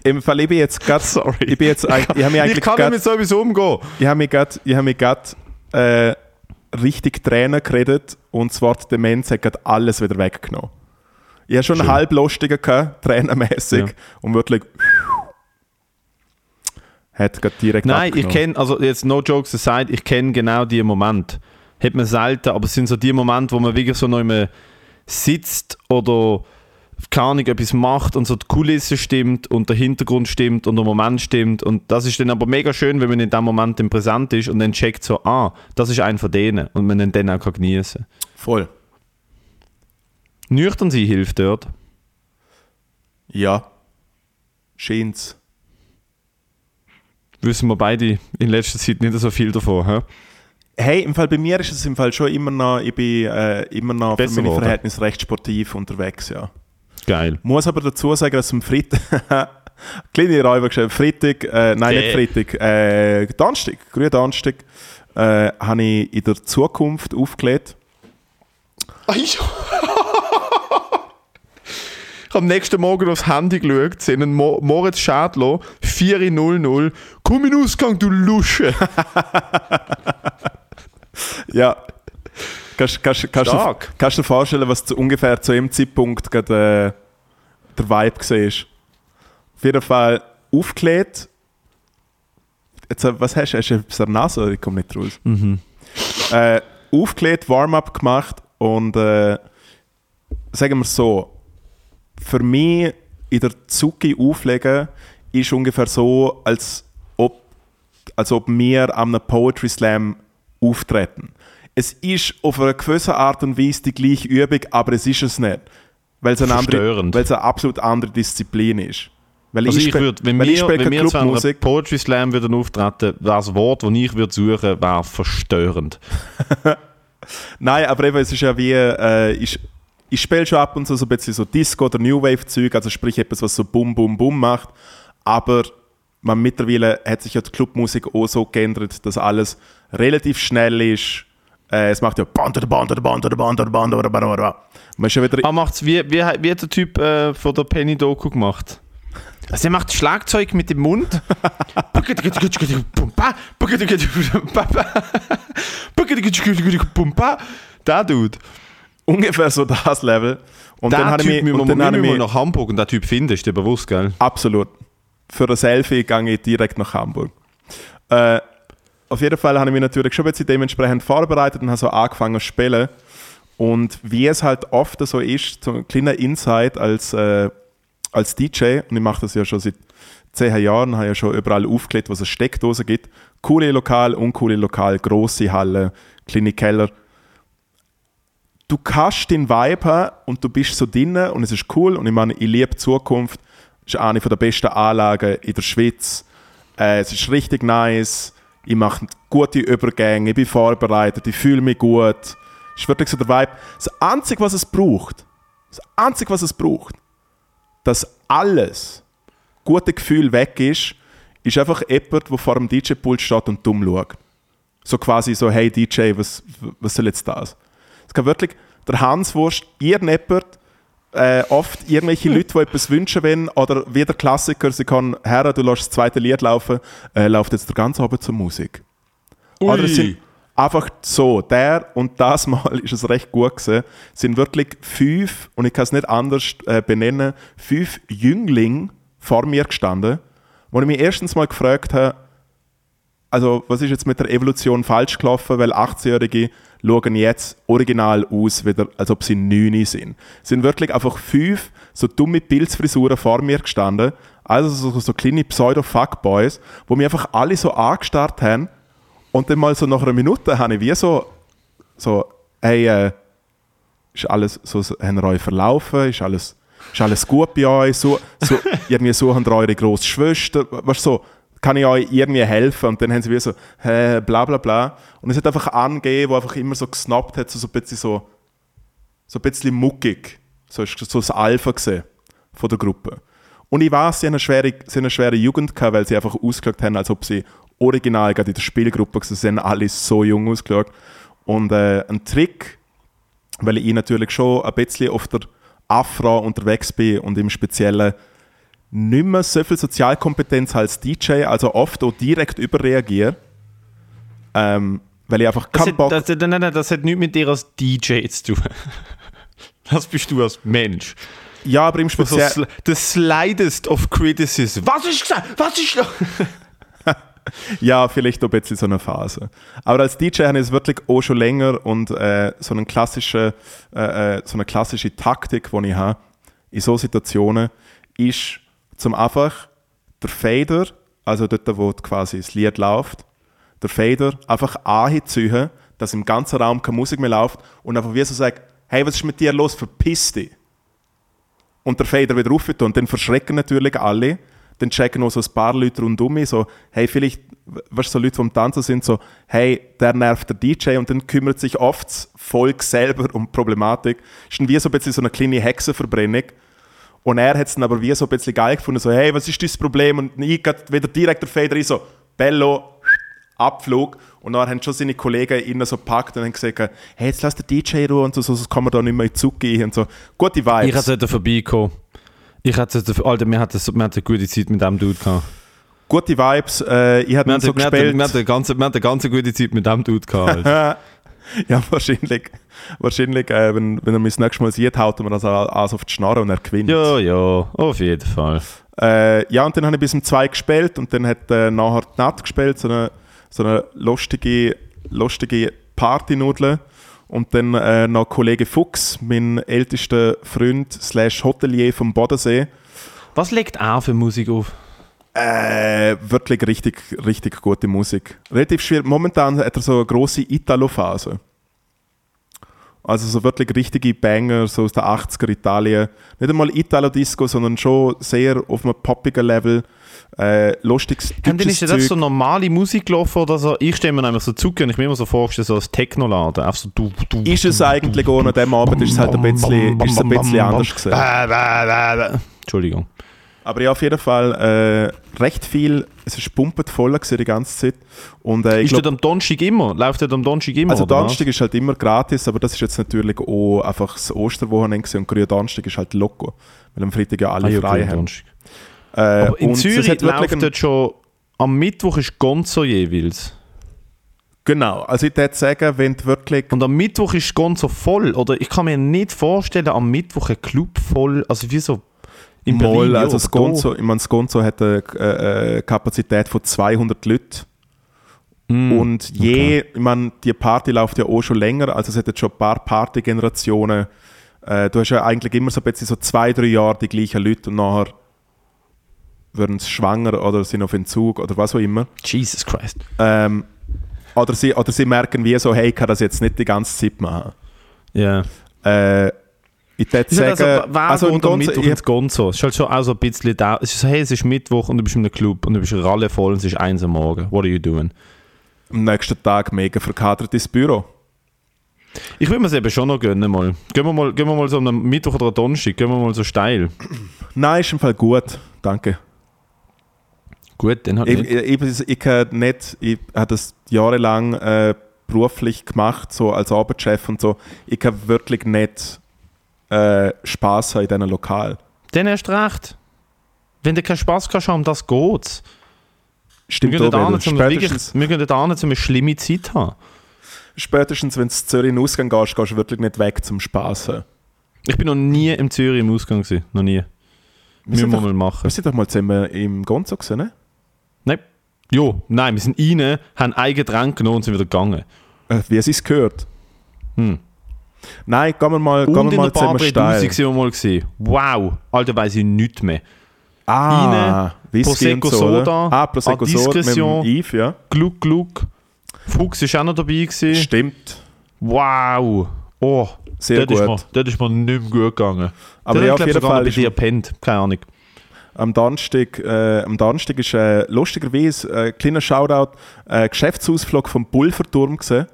Im Fall, ich bin jetzt gerade, Sorry. ich bin jetzt, ich habe mich ich eigentlich kann grad- damit sowieso umgehen. ich habe mich gerade, ich mich gerade äh, richtig Tränen geredet und das Wort Demenz hat gerade alles wieder weggenommen. Ich habe schon einen Schön. halb lustigen gehabt, tränenmäßig Ja. und wirklich hat gerade direkt Nein, ich abgenommen. kenne, also jetzt no jokes aside, ich kenne genau die Momente. Hat man selten, aber es sind so die Momente, wo man wirklich so noch immer sitzt oder keine Ahnung, etwas macht und so die Kulisse stimmt und der Hintergrund stimmt und der Moment stimmt und das ist dann aber mega schön, wenn man in dem Moment im Präsent ist und dann checkt so, ah, das ist ein von denen und man dann auch kann genießen Voll. Nüchtern sein hilft dort. Ja. Scheint's. Wissen wir beide in letzter Zeit nicht so viel davon. Hä? Hey, im Fall bei mir ist es im Fall schon immer noch, ich bin äh, immer noch Besser für meine. Verhältnisse recht sportiv unterwegs, ja. Geil. Muss aber dazu sagen, dass am Freitag, kleine Räubergeschichte, Freitag, äh, nein, Okay. nicht Freitag, äh, Donnerstag, grünen Donnerstag, äh, habe ich in der Zukunft aufgelegt. Ich habe am nächsten Morgen aufs Handy geschaut, sehen einen Mo Moritz Schadlo, 4.00, komm in den Ausgang, du Lusche. Ja. Kannst, kannst, kannst, du, kannst du dir vorstellen, was zu, ungefähr zu dem Zeitpunkt gerade, äh, der Vibe war? Auf jeden Fall aufgelegt. Jetzt, äh, was hast du? Hast du etwas an der Nase? Ich komme nicht raus. Äh, aufgelegt, Warm-up gemacht und äh, sagen wir so, für mich in der Zuki auflegen ist ungefähr so, als ob, als ob wir am einem Poetry Slam auftreten. Es ist auf eine gewisse Art und Weise die gleiche Übung, aber es ist es nicht. Weil es eine, andere, weil es eine absolut andere Disziplin ist. Weil Also ich spiel- würd, wenn ich wir, spiele wenn wir zu Clubmusik. Poetry Slam würden auftreten, wäre das Wort, das ich würde suchen, wäre verstörend. Nein, aber eben, es ist ja wie, äh, ich, ich spiele schon ab und zu so ein bisschen so Disco- oder New Wave-Zeug, also sprich etwas, was so Bum, Bum, Bum macht. Aber man, mittlerweile hat sich ja die Clubmusik auch so geändert, dass alles relativ schnell ist. Äh, es macht ja Bander, Bander, Bander, Bander, Bander, Bander, Bander. Man ist schon wieder Ah, macht's wie, wie, wie der Typ äh, von der Penny Doku gemacht? Also er macht Schlagzeug mit dem Mund. da Dude. Ungefähr so das Level. Und dann Der habe ich mich, und dann habe ich mich nach Hamburg und der Typ finden, ist dir bewusst, gell? Absolut. Für ein Selfie gehe ich direkt nach Hamburg. Äh, auf jeden Fall habe ich mich natürlich schon ein bisschen dementsprechend vorbereitet und habe so angefangen zu spielen. Und wie es halt oft so ist, so ein kleiner Insight als, äh, als DJ, und ich mache das ja schon seit zehn Jahren, habe ja schon überall aufgelegt, wo es eine Steckdose gibt. Coole Lokal, uncoole Lokal, grosse Halle, kleine Keller. Du kannst den Vibe haben und du bist so drinnen und es ist cool. Und ich meine, ich liebe Zukunft. Es ist eine der besten Anlagen in der Schweiz. Äh, es ist richtig nice. Ich mache gute Übergänge, ich bin vorbereitet, ich fühle mich gut. Es ist wirklich so der Vibe. Das Einzige, was es braucht, das Einzige, was es braucht, dass alles gute Gefühl weg ist, ist einfach jemand, der vor dem DJ-Pult steht und dumm schaut. So quasi so, hey DJ, was, was soll jetzt das? Es kann wirklich der Hans Wurst, irgendjemand, äh, oft irgendwelche Leute, die etwas wünschen wollen, oder wie der Klassiker, sie kann, Herr, du lässt das zweite Lied laufen, äh, läuft jetzt der ganze Abend zur Musik. Oder es sind einfach so, der und das Mal ist es recht gut gewesen, sind wirklich fünf, und ich kann es nicht anders äh, benennen, fünf Jünglinge vor mir gestanden, wo ich mich erstens mal gefragt habe, also was ist jetzt mit der Evolution falsch gelaufen, weil 18-Jährige schauen jetzt original aus, wieder, als ob sie 9 sind. Es sind wirklich einfach fünf so dumme Pilzfrisuren vor mir gestanden, also so, so kleine Pseudo-Fuckboys, wo mir einfach alle so angestarrt haben. Und dann mal so nach einer Minute habe ich wie so, so hey, äh, ist alles so, so haben ihr euch verlaufen, ist alles, ist alles gut bei euch, so, so, irgendwie ihr eure grosse Schwester, weißt du, so, kann ich euch irgendwie helfen? Und dann haben sie wie so, hä, bla bla bla. Und es hat einfach angegeben, wo einfach immer so gesnappt hat, so, so ein bisschen so, so ein bisschen muckig. So so das Alpha gesehen von der Gruppe. Und ich weiß, sie haben eine schwere, sie haben eine schwere Jugend gehabt, weil sie einfach ausgeschaut haben, als ob sie original gerade in der Spielgruppe waren. Sie haben alle so jung ausgeschaut. Und äh, ein Trick, weil ich natürlich schon ein bisschen auf der Afro unterwegs bin und im Speziellen nicht mehr so viel Sozialkompetenz als DJ, also oft auch direkt überreagiere. Ähm, weil ich einfach keinen Bock das, nein, nein, das hat nichts mit dir als DJ zu tun. Das bist du als Mensch. Ja, aber im Speziellen. sl the slightest of criticism. Was ist gesagt? Was ist noch? Ja, vielleicht auch ein bisschen so eine Phase. Aber als DJ habe ich es wirklich auch schon länger und äh, so, eine klassische, äh, äh, so eine klassische Taktik, die ich habe in solchen Situationen, ist zum einfach der Fader, also dort, wo quasi das Lied läuft, der Fader einfach anziehen, dass im ganzen Raum keine Musik mehr läuft und einfach wie so sagt, hey, was ist mit dir los, verpiss dich. Und der Fader wieder rauf und dann verschrecken natürlich alle. Dann checken noch so ein paar Leute rundum so, hey, vielleicht, weißt du, so Leute, am Tanzen sind, so, hey, der nervt der DJ und dann kümmert sich oft das Volk selber um die Problematik. Ist dann wie so ein bisschen so eine kleine Hexenverbrennung. Und er hat es dann aber wie so ein bisschen geil gefunden, so, hey, was ist das Problem? Und ich wieder direkt der Fader rein, so, Bello, Abflug. Und dann haben schon seine Kollegen ihn so gepackt und haben gesagt, hey, jetzt lass der DJ ruhen und so, sonst kann man da nicht mehr in den Zug gehen und so. Gute Vibes. Ich hätte vorbeikommen. Ich hätte, Alter, wir hatten, wir hatten eine gute Zeit mit dem Dude gehabt. Gute Vibes, äh, ich hatte Wir so hatten, wir, hatten, gespielt. wir, hatten eine ganze, wir hatten eine ganze gute Zeit mit dem Dude gehabt. Ja, wahrscheinlich. Wahrscheinlich, äh, wenn, wenn er mich das nächste Mal sieht, haut er mir das alles auf die Schnarre und er gewinnt. ja, ja, auf jeden Fall. Äh, ja, und dann habe ich bis um zwei gespielt und dann hat äh, nachher die Nat gespielt, so eine, so eine lustige, lustige Partynudel. Und dann äh, noch Kollege Fuchs, mein ältester Freund slash Hotelier vom Bodensee. Was legt er für Musik auf? Äh, wirklich richtig, richtig gute Musik. Relativ schwierig. Momentan hat er so eine grosse Italo-Phase. Also so wirklich richtige Banger, so aus den 80er Italien. Nicht einmal Italo-Disco, sondern schon sehr auf einem poppigen Level. Äh, lustiges Und dann ist ja das so normale Musik gelaufen oder so? Ich stelle mir einfach so zu, und ich mir immer so vorgestellt, so als Technoladen. Einfach so du, du, Ist es eigentlich auch an dem Abend, ist es halt ein bisschen, ist es ein bisschen anders gewesen. Entschuldigung. Aber ja, auf jeden Fall äh, recht viel, es ist pumpet voll die ganze Zeit. Und äh, Ist glaub, das am Donnerstag immer? Läuft das am Donnerstag immer? also? Donnerstag ist halt immer gratis, aber das ist jetzt natürlich auch einfach das Osterwochenende und Gründonnerstag ist halt loco, weil am Freitag ja alle Ah, ja, frei haben. Donnerstag. Äh, Aber in Zürich läuft ein- dort schon... Am Mittwoch ist Gonzo jeweils. Genau, also ich würde sagen, wenn du wirklich Und am Mittwoch ist Gonzo voll. Oder ich kann mir nicht vorstellen, am Mittwoch ein Club voll... Also wie so... In Mal, Berlin, also ja, Gonzo, ich meine, das Gonzo hat eine äh, äh, Kapazität von 200 Leuten. Mm, Und je, ich meine, die Party läuft ja auch schon länger, also es hat jetzt schon ein paar Partygenerationen. Äh, du hast ja eigentlich immer so ein bisschen so zwei, drei Jahre die gleichen Leute und nachher werden sie schwanger oder sind auf Entzug oder was auch immer. Jesus Christ. Ähm, oder, sie, oder sie merken wie so, hey, ich kann das jetzt nicht die ganze Zeit machen. Ja. Äh, ich würde halt sagen, also, also am Ganzen, Mittwoch ich, ins Gonzo? Es ist halt schon auch so ein bisschen da. Es ist so, hey, es ist Mittwoch und du bist in einem Club und du bist ralle voll und es ist eins am Morgen. What are you doing? am nächsten Tag mega verkadert ins Büro. Ich will mir es eben schon noch gönnen mal. Gehen wir mal, gehen wir mal so am Mittwoch oder Donnerstag, gehen wir mal so steil. Nein, ist im Fall gut, danke. Gut, dann halt Ich, nicht. ich, ich, ich, kann nicht, ich habe das jahrelang äh, beruflich gemacht, so als Arbeitschef und so. Ich kann wirklich nicht äh, Spaß haben in diesem Lokal. Dann erst recht. Wenn du keinen Spaß kannst haben, das geht's. Wir Stimmt wir gehen da hin, um eine schlimme Zeit zu haben. spätestens wenn du in Zürich in den Ausgang gehst, gehst du wirklich nicht weg zum Spaß haben. Ich bin noch nie im Zürich im Ausgang gewesen. Noch nie. Wir Müssen wir mal machen. wir sind doch mal zusammen im Gonzo gewesen, ne? Nein. Jo, nein, wir sind rein, haben ein Getränk genommen und sind wieder gegangen. Äh, wie es ist gehört. Hm. Nein, gehen wir mal, gehen Und wir in mal 3000 steil. sind wir mal gesehen. Wow, Alter, weiss ich nichts mehr. Ah, Whisky und Prosecco so? Soda, Ah, Prosecco Soda mit. Yves, ja. Gluck, Gluck. Fuchs ist auch noch dabei gewesen. Stimmt. Wow. Oh, Sehr das ist, mir, gut. das ist mir nicht mehr gut gegangen. Aber Der ja, auf jeden Fall bei dir pennt. Keine Ahnung. Am Donnerstag, äh, am Donnerstag ist äh, lustigerweise äh, ein kleiner Shoutout, äh, Geschäftsausflug vom Pulverturm gesehen.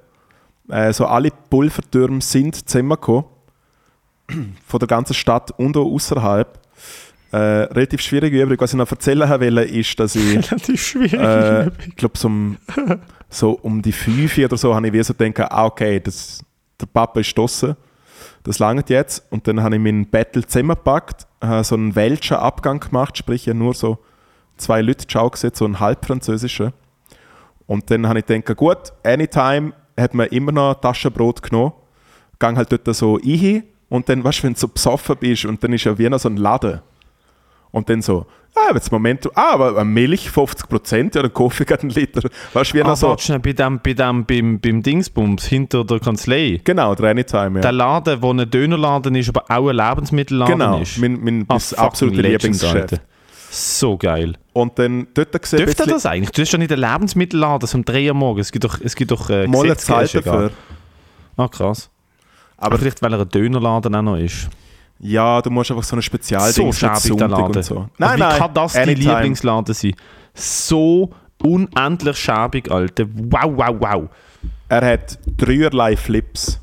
Äh, so alle Pulvertürme sind zusammengekommen. Von der ganzen Stadt und auch außerhalb. Äh, relativ schwierig übrig. Was ich noch erzählen wollte, ist, dass ich, Relativ schwierig. äh, ich glaube, so, um- so um die 5 oder so, habe ich wie so gedacht, ah, okay, das, der Papa ist draussen. Das langt jetzt. Und dann habe ich meinen Battle zusammengepackt, habe so einen welschen Abgang gemacht, sprich ja nur so zwei Leute gesetzt, so einen halbfranzösischen. Und dann habe ich gedacht, gut, anytime hat man immer noch Taschenbrot genommen, gang halt dort so rein und dann, weißt du, wenn du so besoffen bist und dann ist ja wie noch so ein Laden. Und dann so, ah, jetzt Moment, ah, aber Milch 50% ja, der Kaffee geht einen Liter. Weißt du, wie Ah, noch so. schnell, bei dem, bei dem, beim, beim Dingsbums hinter der Kanzlei. Genau, der Anytime, ja. Der Laden, wo ein Dönerladen ist, aber auch ein Lebensmittelladen genau, ist. mein, mein Ah, das fucking absolute Legend, Lieblingsgeschäft. So geil. Und dann dort gesehen, Dürfte das eigentlich? Du hast schon nicht den Lebensmittelladen um 3 Uhr morgens. Es gibt doch, es gibt doch äh, mal eine Zeit dafür. Ah, krass. Aber Aber vielleicht, weil er ein Dönerladen auch noch ist. Ja, du musst einfach so eine Spezialding So schäbig der Laden. und so. Aber wie kann das dein anytime. Lieblingsladen sein? So unendlich schäbig, Alter. Wow, wow, wow. Er hat dreierlei Flips.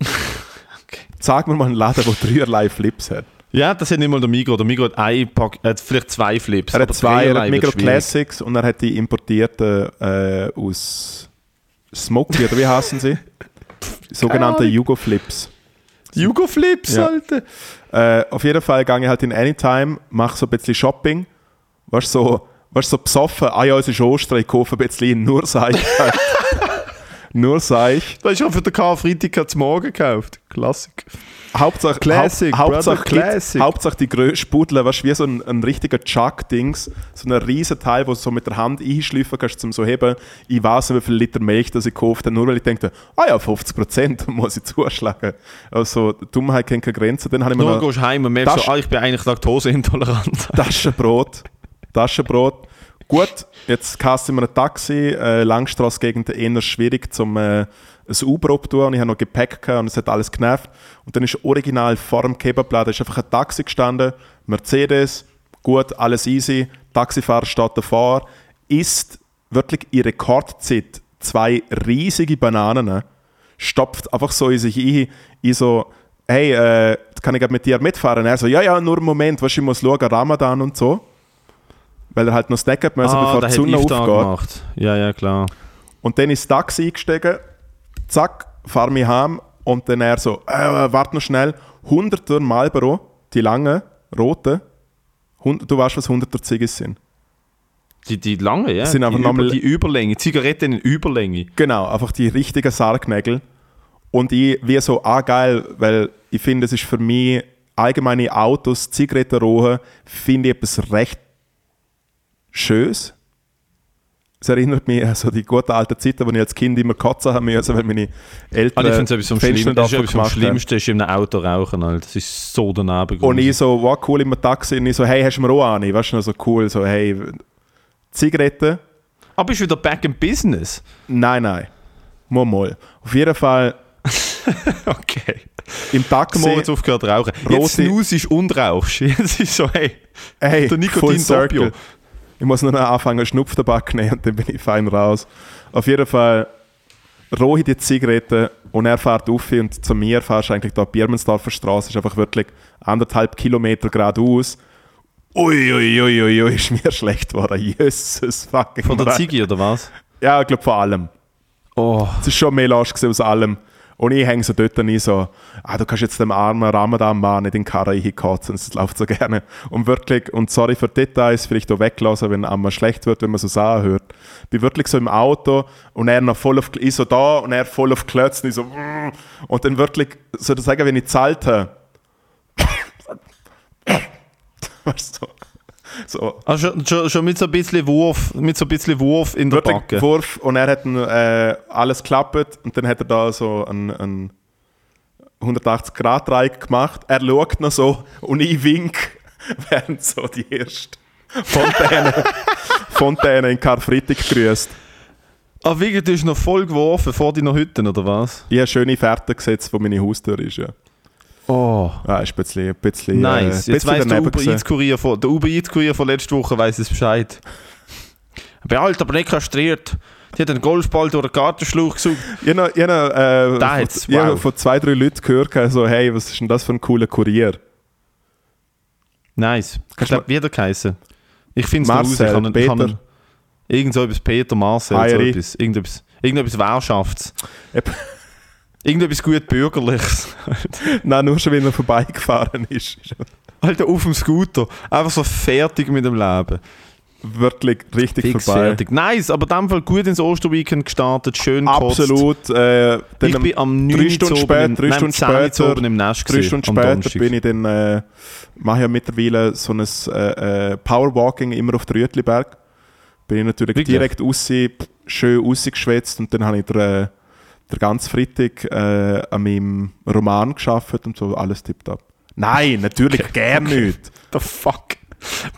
Sag mir mal einen Laden, der dreierlei Flips hat. Ja, das hat nicht mal der Migro. Der Migro hat, ein Pack, hat vielleicht zwei Flips. Er hat zwei, er hat schwierig. Classics und er hat die importierten äh, aus Smoky, oder wie heißen sie? Ahnung. Jugo Flips. Jugo Flips, Ja. Alter. Äh, auf jeden Fall gehe ich halt in Anytime, mache so ein bisschen Shopping. Weißt du, so, weißt, so besoffen, ah ja, es ist Ostern, ich kaufe ein bisschen nur Seich. nur Seich. Das ist auch für den Karfreitag zum Morgen gekauft. Klassik. Hauptsache, Classic, Haupt, Hauptsache, classic. Hauptsache die grösste Pudel, weißt du, wie so ein, ein richtiger Chuck-Dings, so ein riesen Teil, wo du so mit der Hand einschleifen kannst, zum so heben. Ich weiß nicht, wie viel Liter Milch das ich gekauft habe, nur weil ich dachte, ah ja, 50% muss ich zuschlagen. Also, Dummheit kennt keine Grenzen. Dann habe ich mir Nur noch gehst du heim und merkst Das- so, ah, ich bin eigentlich laktoseintolerant. Taschenbrot. Taschenbrot. Gut, jetzt kasten wir ein Taxi. Äh, Langstrasse-Gegend eher schwierig zum äh, ein Uber abtun. Und ich habe noch Gepäck gehabt und es hat alles genervt. Und dann ist original vor dem Kebabladen ist einfach ein Taxi gestanden. Mercedes, gut, alles easy. Taxifahrer steht davor. Isst wirklich in Rekordzeit zwei riesige Bananen. Stopft einfach so in sich ein. Ich so, hey, äh, kann ich mit dir mitfahren? Er so, ja, ja, nur einen Moment, weißt, ich muss schauen, Ramadan und so. Weil er halt noch snacken müssen, bevor Ah, der die hat Sonne Iftar aufgeht. gemacht. Ja, ja, klar. Und dann ist das Taxi eingestiegen, zack, fahr mich heim und dann er so, äh, warte noch schnell, 100er Marlboro, die langen, roten, du weißt, was 100er Ziggis sind. Die, die lange, ja. Sind einfach die, nochmal- die Überlänge. Zigaretten in Überlänge. Genau, einfach die richtigen Sargnägel. Und ich wie so, ah geil, weil ich finde, es ist für mich allgemeine Autos, Zigaretten rauchen, finde ich etwas recht Schönes. Es erinnert mich an so die guten alten Zeiten, wo ich als Kind immer kotzen haben müssen, weil meine Eltern Ah, ich finde es etwas ist haben. Schlimmsten, ist in einem Auto rauchen, Alter. Das ist so daneben. Und ich so, wow, cool, im Taxi. Und ich so, hey, hast du mir auch eine? Weißt du, noch so cool, so, hey, Zigaretten? Aber bist du wieder back in business? Nein, nein. Mal, mal. Auf jeden Fall Okay. im Taxi. Moritz aufgehört rauchen. Rote- Jetzt snusest und rauchst. Jetzt ist so, hey, Hey, Der Nikotin. Doppio. Ich muss nur noch anfangen, Schnupftabak nehmen und dann bin ich fein raus. Auf jeden Fall rohe die Zigarette und er fährt auf und zu mir fährst du eigentlich da Biermannsdorfer Straße, ist einfach wirklich anderthalb Kilometer geradeaus. Ui, ui, ui, ui, ist mir schlecht geworden. Jesus fucking von der. Ziggy oder was? Ja, ich glaube vor allem. Oh, Es war schon Melange gewesen aus allem. Und ich hänge so dort nie so, ah, du kannst jetzt dem armen Ramadan-Mann nicht in die Karre hinkotzen, es läuft so gerne. Und wirklich, und sorry für Details, vielleicht auch weglassen, wenn einmal schlecht wird, wenn man so Sachen hört. Ich bin wirklich so im Auto und er noch voll auf, ich so da und er voll auf Klötzen, ich so, und dann wirklich, soll ich sagen, wenn ich gezahlt habe, weißt du, also schon, schon, schon mit so ein bisschen Wurf, mit so ein bisschen Wurf in der Backe. Wurf und er hat äh, alles geklappt und dann hat er da so einen, einen 180 Grad Dreieck gemacht. Er schaut noch so und ich wink, während so die erste Fontäne, Fontäne in Karfreitag grüßt. Ah, wegen, du hast noch voll geworfen vor deiner Hütte, oder was? Ich habe schöne Fährte gesetzt, wo meine Haustür ist. Ja. Oh. Ah, ist ein bisschen, ein bisschen, Nice. äh, Jetzt weiss der Uber. Eats Kurier von, der Uber Eats Kurier von letzter Woche weiss es Bescheid. Bealt, aber nicht kastriert. Die hat einen Golfball durch den Gartenschlauch gesucht. Ich habe, ich habe, äh, Da von, hat's, ich habe wow. von zwei, drei Leuten gehört, so, hey, was ist denn das für ein cooler Kurier? Nice. Ich Kannst glaube, wie hat er geheißen? Ich finde es raus. Kann, Peter. kann, irgend so etwas Peter, Marcel, so Heiri. etwas. Irgendetwas, irgendetwas Währschafts. Irgendetwas gut Bürgerliches. Nein, nur schon, wenn er vorbeigefahren ist. Alter, auf dem Scooter. Einfach so fertig mit dem Leben. Wirklich richtig Fix vorbei. fertig. Nice, aber in dem Fall gut ins Osterweekend gestartet, schön gekotzt. Absolut. Äh, Ich bin am 9. drei Stunden später, drei Stunden 10 zu später, oben im Nest drei Stunden später bin ich dann, äh, mache ja mittlerweile so ein äh, äh, Powerwalking immer auf der Rütliberg. Bin ich natürlich Wirklich? direkt raus, schön rausgeschwätzt und dann habe ich den, äh, den ganzen Freitag äh, an meinem Roman geschafft und so alles tipptopp. Nein, natürlich gern nicht. The fuck?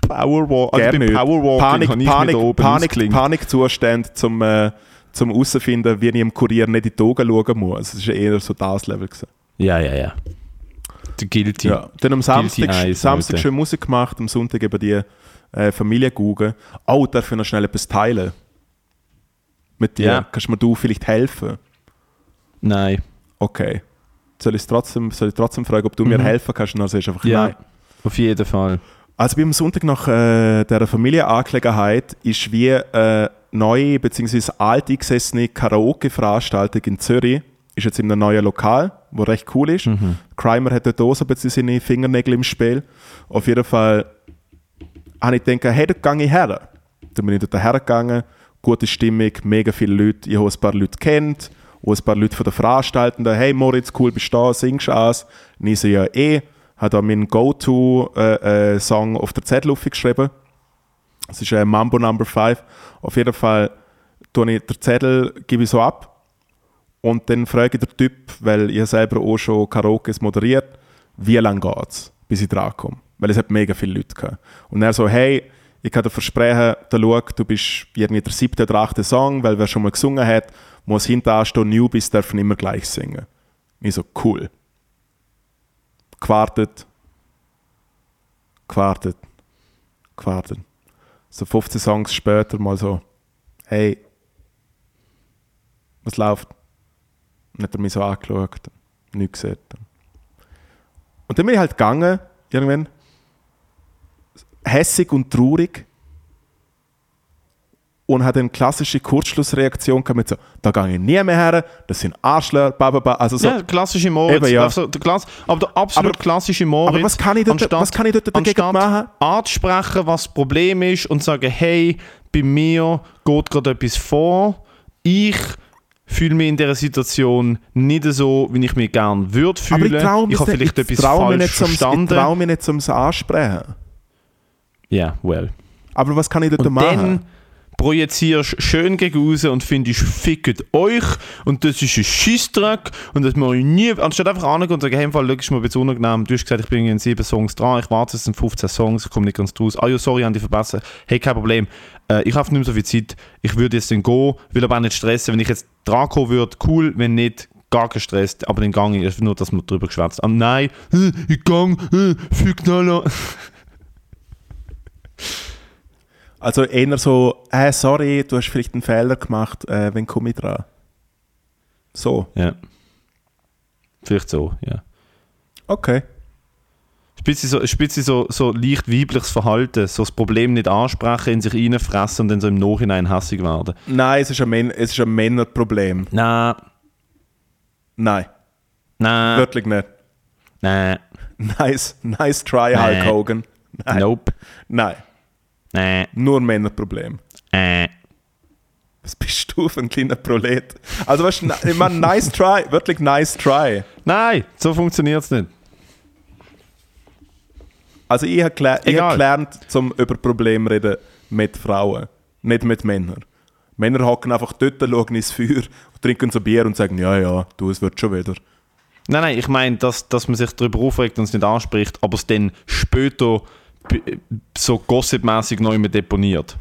Powerwalk. Also nicht. Powerwalking Panik, Panik, oben Panik. Panikzustand zum, äh, zum herausfinden, wie ich im Kurier nicht in die Augen schauen muss. Es war eher so das Level. Gewesen. Ja, ja, ja. der Guilty. Ja. Dann am Samstag, Eyes, Samstag schön Musik gemacht, am Sonntag eben die äh, Familie gucken. Oh, darf ich noch schnell etwas teilen? Mit dir? Ja. Kannst du mir du vielleicht helfen? Nein. Okay. Soll ich, trotzdem, soll ich trotzdem fragen, ob du mir Mhm. helfen kannst? Und dann sagst du einfach Ja, nein. auf jeden Fall. Also beim Sonntag nach äh, dieser Familienangelegenheit ist wie eine neue bzw. alte gesessene Karaoke-Veranstaltung in Zürich. Ist jetzt in einem neuen Lokal, wo recht cool ist. Crimer hat dort auch so ein bisschen seine Fingernägel im Spiel. Auf jeden Fall habe ich gedacht, hey, dort gehe ich her. Dann bin ich dort hergegangen, gute Stimmung, mega viele Leute. Ich habe ein paar Leute kennt, auch ein paar Leute von der Veranstaltenden. Hey Moritz, cool, bist du da, singst du was? Und ich so, ja eh. Habe da meinen Go-To-Song auf der Zettel aufgeschrieben. Das ist äh, Mambo Number 5. Auf jeden Fall tue ich den Zettel gebe ich so ab. Und dann frage ich den Typ, weil ich selber auch schon Karaoke moderiert, wie lange geht's, bis ich dran komme. Weil es hat mega viele Leute gehabt. Und er so, hey, ich kann dir versprechen, da schau, du bist irgendwie der siebte oder achte Song, weil wer schon mal gesungen hat, muss hinter stehen, Newbies dürfen immer gleich singen. Ich so, cool. Gewartet. Gewartet. Gewartet. So 15 Songs später mal so, hey, was läuft? Und hat er mich so angeschaut, nichts gesehen. Und dann bin ich halt gegangen, irgendwann, hässig und traurig und hatte eine klassische Kurzschlussreaktion gehabt mit so, da gehe ich nie mehr her, das sind Arschler, bababa, also so. ja, der klassische Moritz. Eben, ja. Also, der Klass aber der absolut Aber- klassische Moritz. aber was kann ich dort- anstatt- was kann ich dort dagegen machen? Ansprechen, was das Problem ist und sagen, hey, bei mir geht gerade etwas vor. Ich fühle mich in dieser Situation nicht so, wie ich mich gerne würde aber fühlen. ich traue mich, habe nicht- vielleicht ich etwas falsch nicht zum, ich verstanden. trau mich nicht zum Ansprechen. Ja, well. Aber was kann ich dort Und machen? dann projizierst schön gegen raus und findest, fickt euch und das ist ein Scheissdreck und das mache ich nie. Anstatt einfach angehen und sagen, hey, im Fall, schau, ist mir ein bisschen unangenehm. Du hast gesagt, ich bin in sieben Songs dran, ich warte, es sind 15 Songs, ich komme nicht ganz draus. Ah ja, sorry, haben die verbessert. Hey, kein Problem. Äh, ich habe nicht mehr so viel Zeit. Ich würde jetzt dann gehen, will aber auch nicht stressen. Wenn ich jetzt dran kommen würde, cool, wenn nicht, gar kein Stress, aber dann gang ich, einfach nur, dass man drüber geschwätzt. Ah, nein, äh, ich gang, äh, fick alle. Also eher so, äh, sorry, du hast vielleicht einen Fehler gemacht, äh, wenn komme ich dran? So, Ja. Vielleicht so, ja. okay. Bisschen so, bisschen so, so leicht weibliches Verhalten, so das Problem nicht ansprechen, in sich reinfressen und dann so im Nachhinein hässig werden. Nein, es ist ein, Män es ist ein Männerproblem. Nein, Nein, nein, wirklich nicht. nein, Nice, nice try, Hulk Nee. Hogan. Nein, nope, nein, nein, nur ein Männerproblem. äh. Was bist du für ein kleiner Prolet? Also, weißt du, ich meine, nice try, wirklich nice try. Nein, so funktioniert es nicht. Also, ich habe geler hab gelernt, zum über Probleme reden mit Frauen, nicht mit Männern. Männer hocken einfach dort, schauen ins Feuer, trinken so Bier und sagen, ja, ja, du, es wird schon wieder. Nein, nein, ich meine, dass, dass man sich darüber aufregt und es nicht anspricht, aber es dann später so gossipmäßig neu mehr deponiert.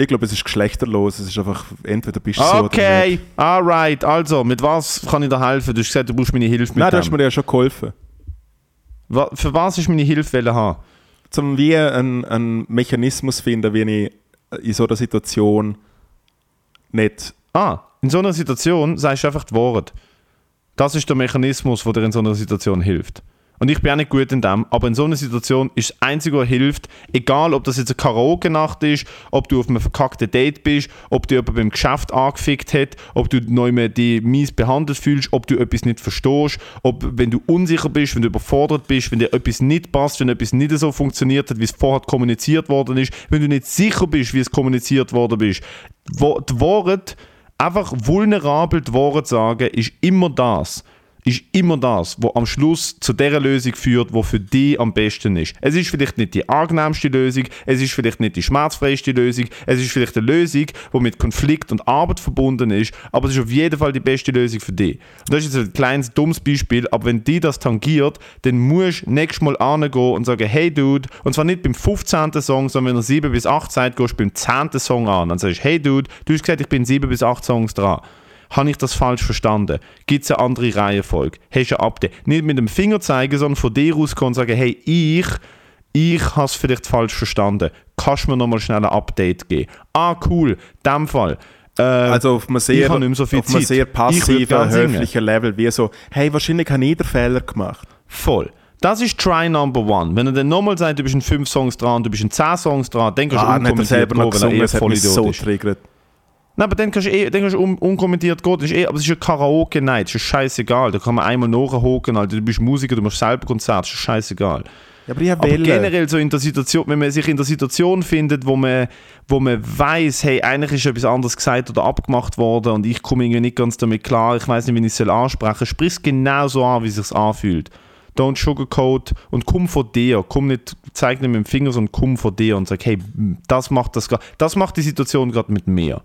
Ich glaube, es ist geschlechterlos. Es ist einfach, entweder bist du so oder Okay, alright, also, mit was kann ich dir helfen? Du hast gesagt, du brauchst meine Hilfe mit Nein, du hast mir ja schon geholfen. Wa- Für was ist meine Hilfe haben? Zum wie einen, einen Mechanismus finden, wie ich in so einer Situation nicht. Ah, in so einer Situation sagst du einfach die Wahrheit. Das ist der Mechanismus, der dir in so einer Situation hilft. Und ich bin auch nicht gut in dem, aber in so einer Situation ist das Einzige, was hilft, egal ob das jetzt eine Karaoke-Nacht ist, ob du auf einem verkackten Date bist, ob du jemand beim Geschäft angefickt hat, ob du neu die mies behandelt fühlst, ob du etwas nicht verstehst, ob wenn du unsicher bist, wenn du überfordert bist, wenn dir etwas nicht passt, wenn etwas nicht so funktioniert hat, wie es vorher kommuniziert worden ist, wenn du nicht sicher bist, wie es kommuniziert worden ist. Die Wahrheit einfach vulnerabel die Wahrheit sagen, ist immer das. Ist immer das, was am Schluss zu der Lösung führt, die für dich am besten ist. Es ist vielleicht nicht die angenehmste Lösung, es ist vielleicht nicht die schmerzfreiste Lösung, es ist vielleicht eine Lösung, die mit Konflikt und Arbeit verbunden ist, aber es ist auf jeden Fall die beste Lösung für dich. Und das ist jetzt ein kleines, dummes Beispiel, aber wenn die das tangiert, dann musst du nächstes Mal angehen und sagen, hey Dude, und zwar nicht beim 15. Song, sondern wenn er 7 bis 8 sagt, gehst du beim 10. Song an. Dann sagst du, hey Dude, du hast gesagt, ich bin 7 bis 8 Songs dran. Habe ich das falsch verstanden? Gibt es eine andere Reihenfolge? Hast du ein Update? Nicht mit dem Finger zeigen, sondern von dir aus kommen und sagen, hey, ich, ich habe es vielleicht falsch verstanden. Kannst du mir nochmal schnell ein Update geben? Ah, cool, in dem Fall. Äh, Also auf einem sehr, habe nicht mehr so viel auf einem sehr passiven, höflichen Level, wie so, hey, wahrscheinlich habe ich den Fehler gemacht. Voll. Das ist Try Number One. Wenn er dann nochmal sagt, du bist in 5 Songs dran, du bist in 10 Songs dran, dann kannst du Ah, er unkommentiert weil er voll so triggert. Nein, aber dann kannst du, eh, dann kannst du un unkommentiert gehen. Das ist eh, aber es ist ja Karaoke Night, das ist scheißegal. Da kann man einmal nachhocken, Alter. Du bist Musiker, du machst selber Konzert, das ist scheißegal. Ja, aber Aber generell so in der Situation, wenn man sich in der Situation findet, wo man, wo man weiß, hey, eigentlich ist etwas anderes gesagt oder abgemacht worden und ich komme irgendwie nicht ganz damit klar, ich weiß nicht, wie ich es soll ansprechen soll, sprich es genau so an, wie es sich anfühlt. Don't sugarcoat und komm von dir. Komm nicht, zeig nicht mit dem Finger, sondern komm von dir und sag, hey, das macht das Das macht die Situation gerade mit mir.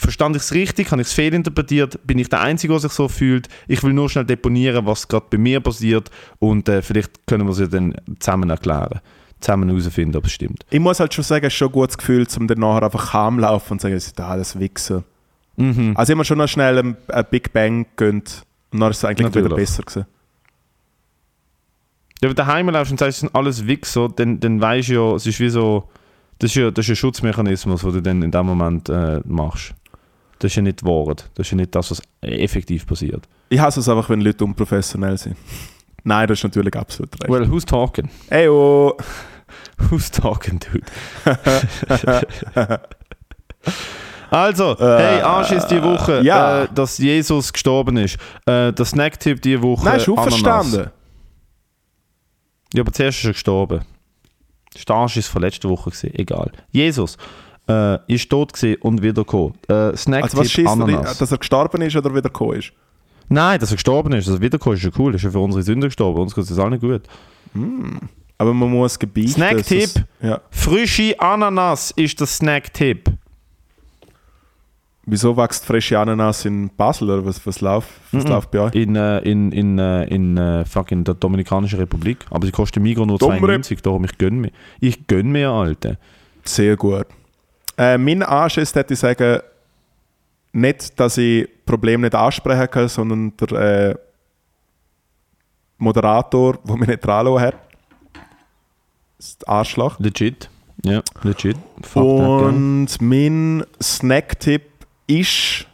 Verstand ich es richtig? Habe ich es fehlinterpretiert? Bin ich der Einzige, der sich so fühlt? Ich will nur schnell deponieren, was gerade bei mir passiert und äh, vielleicht können wir es ja dann zusammen erklären. Zusammen herausfinden, ob es stimmt. Ich muss halt schon sagen, es ist schon ein gutes Gefühl, um dann nachher einfach calm laufen und sagen, es sind alles Wichser. Mhm. Also immer schon noch schnell ein, ein Big Bang gönnt und dann ist es eigentlich wieder besser gewesen. Ja, wenn du daheim läufst und sagst, es sind alles Wichser, dann, dann weißt du ja, es ist wie so, das ist ja, das ist ein Schutzmechanismus, den du dann in dem Moment äh, machst. Das ist ja nicht Wahrheit. Das ist ja nicht das, was effektiv passiert. Ich hasse es einfach, wenn Leute unprofessionell sind. Nein, das ist natürlich absolut recht. Well, who's talking? Ey, oh. Who's talking, dude? also, Äh, hey, Arsch ist die Woche, ja. äh, dass Jesus gestorben ist. Äh, der Snacktipp die Woche. Nein, ist Ananas. auferstanden. Ja, aber zuerst ist er gestorben. Der Arsch ist von letzter Woche gewesen. Egal. Jesus äh, ist tot gewesen und wiedergekommen. Äh, Snacktipp Also was schießt Ananas. dass er gestorben ist oder wieder gekommen ist? Nein, dass er gestorben ist, dass er wiedergekommen ist, ist ja cool. Ist ja für unsere Sünder gestorben. Uns geht es allen gut. Aber man muss gebieten. Snacktipp. Ja. Frische Ananas ist der Snacktipp. Wieso wächst frische Ananas in Basel oder was, was, läuft, was Mhm. läuft bei euch? In, äh, in, in, äh, in äh, fucking der Dominikanischen Republik. Aber sie kosten Migros nur Dummere. 92, darum ich gönn mir. Ich gönn mir, Alter. Sehr gut. Äh, mein Anschiss hätte ich sagen, nicht, dass ich Probleme nicht ansprechen kann, sondern der äh, Moderator, der mich nicht dran hat, ist Arschloch. Legit. Ja, legit. Fuck that. Und mein Snacktipp ist,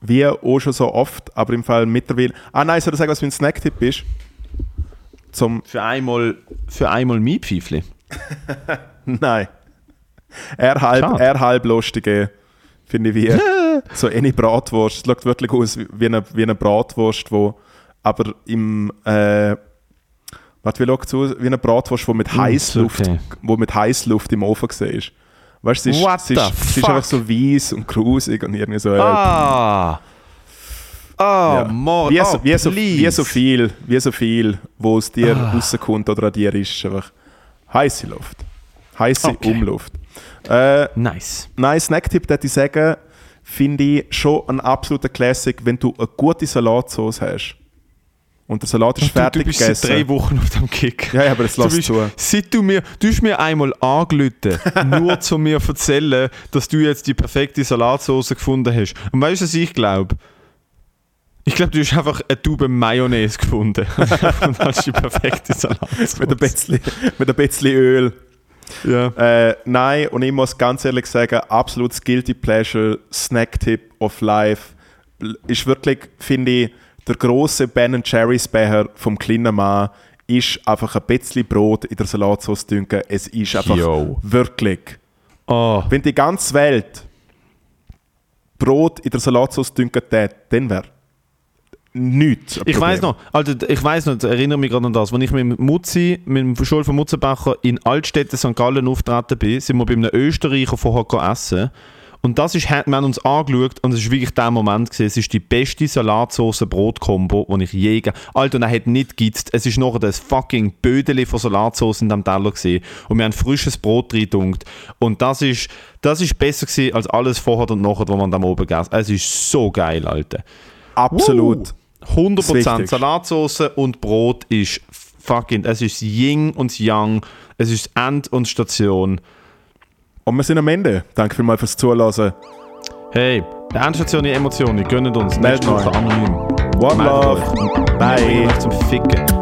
wie auch schon so oft, aber im Fall mittlerweile. Ah nein, soll ich sagen, was mein Snacktipp ist? Zum. Für einmal, für einmal mein Pfeifli. Nein. Er halb, Schade. er halb lustige, finde ich, wie so eine Bratwurst. Es schaut wirklich aus wie eine, wie eine Bratwurst, wo aber im. Äh, warte, wie schaut es aus? Wie eine Bratwurst, die mit Heißluft, okay. wo mit Heißluft im Ofen war. Weißt du, sie ist, sie ist, sie ist einfach so weiß und grusig und irgendwie so. Äh, Ah! Ah, ja. Mord. wie, so, oh, wie, so, wie so viel, wie so viel, wo aus dir Ah. rauskommt oder an dir ist, einfach heiße Luft. Heiße Okay. Umluft. Äh, Nice. Nein, Snacktipp, würde ich sagen, finde ich schon ein absoluter Classic, wenn du eine gute Salatsauce hast. Und der Salat ist fertig du bist seit gegessen. drei Wochen auf dem Kick. Ja, ja, aber das lass bist, zu. Seit du mir, du hast mir einmal angelüte, nur zu mir erzählen, dass du jetzt die perfekte Salatsauce gefunden hast. Und weißt du, was ich glaube? Ich glaube, du hast einfach eine Tube Mayonnaise gefunden und hast die perfekte Salatsauce. Mit ein bisschen, mit ein bisschen Öl. Ja. Äh, nein, und ich muss ganz ehrlich sagen, absolutes Guilty Pleasure, Snacktipp of Life, ist wirklich, finde ich, der große Ben Jerry's Becher vom kleinen Mann ist einfach ein bisschen Brot in der Salatsauce dünken. Es ist einfach Yo. wirklich. Oh, Wenn die ganze Welt Brot in der Salatsauce dünken tät, dann wäre nichts. Ich weiß noch, Alter, ich weiß noch, erinnere mich gerade an das, als ich mit dem Mutzi, mit dem Schul von Mutzenbacher in Altstädte St. Gallen auftreten bin, sind wir bei einem Österreicher vorher essen. Und das ist, wir haben uns angeschaut und es ist wirklich der Moment gewesen, es ist die beste Salatsauce-Brot-Kombo, die ich je ge- Alter, und er hat nicht geizt. Es ist nachher das fucking Bödeli von Salatsauce in diesem Teller gewesen. Und wir haben frisches Brot reingedunkt. Und das ist, das ist besser gewesen als alles vorher und nachher, was man da oben gegessen hat. Es ist so geil, Alter. Absolut. Das 100% Wichtigste. Salatsauce und Brot ist fucking, es ist Ying und Yang, es ist End und Station. Und wir sind am Ende. Danke vielmals fürs Zuhören. Hey, Endstation Emotionen, gönnt uns. Meldet euch. anonym. One Meldet love. euch. Bye. Euch zum Ficken.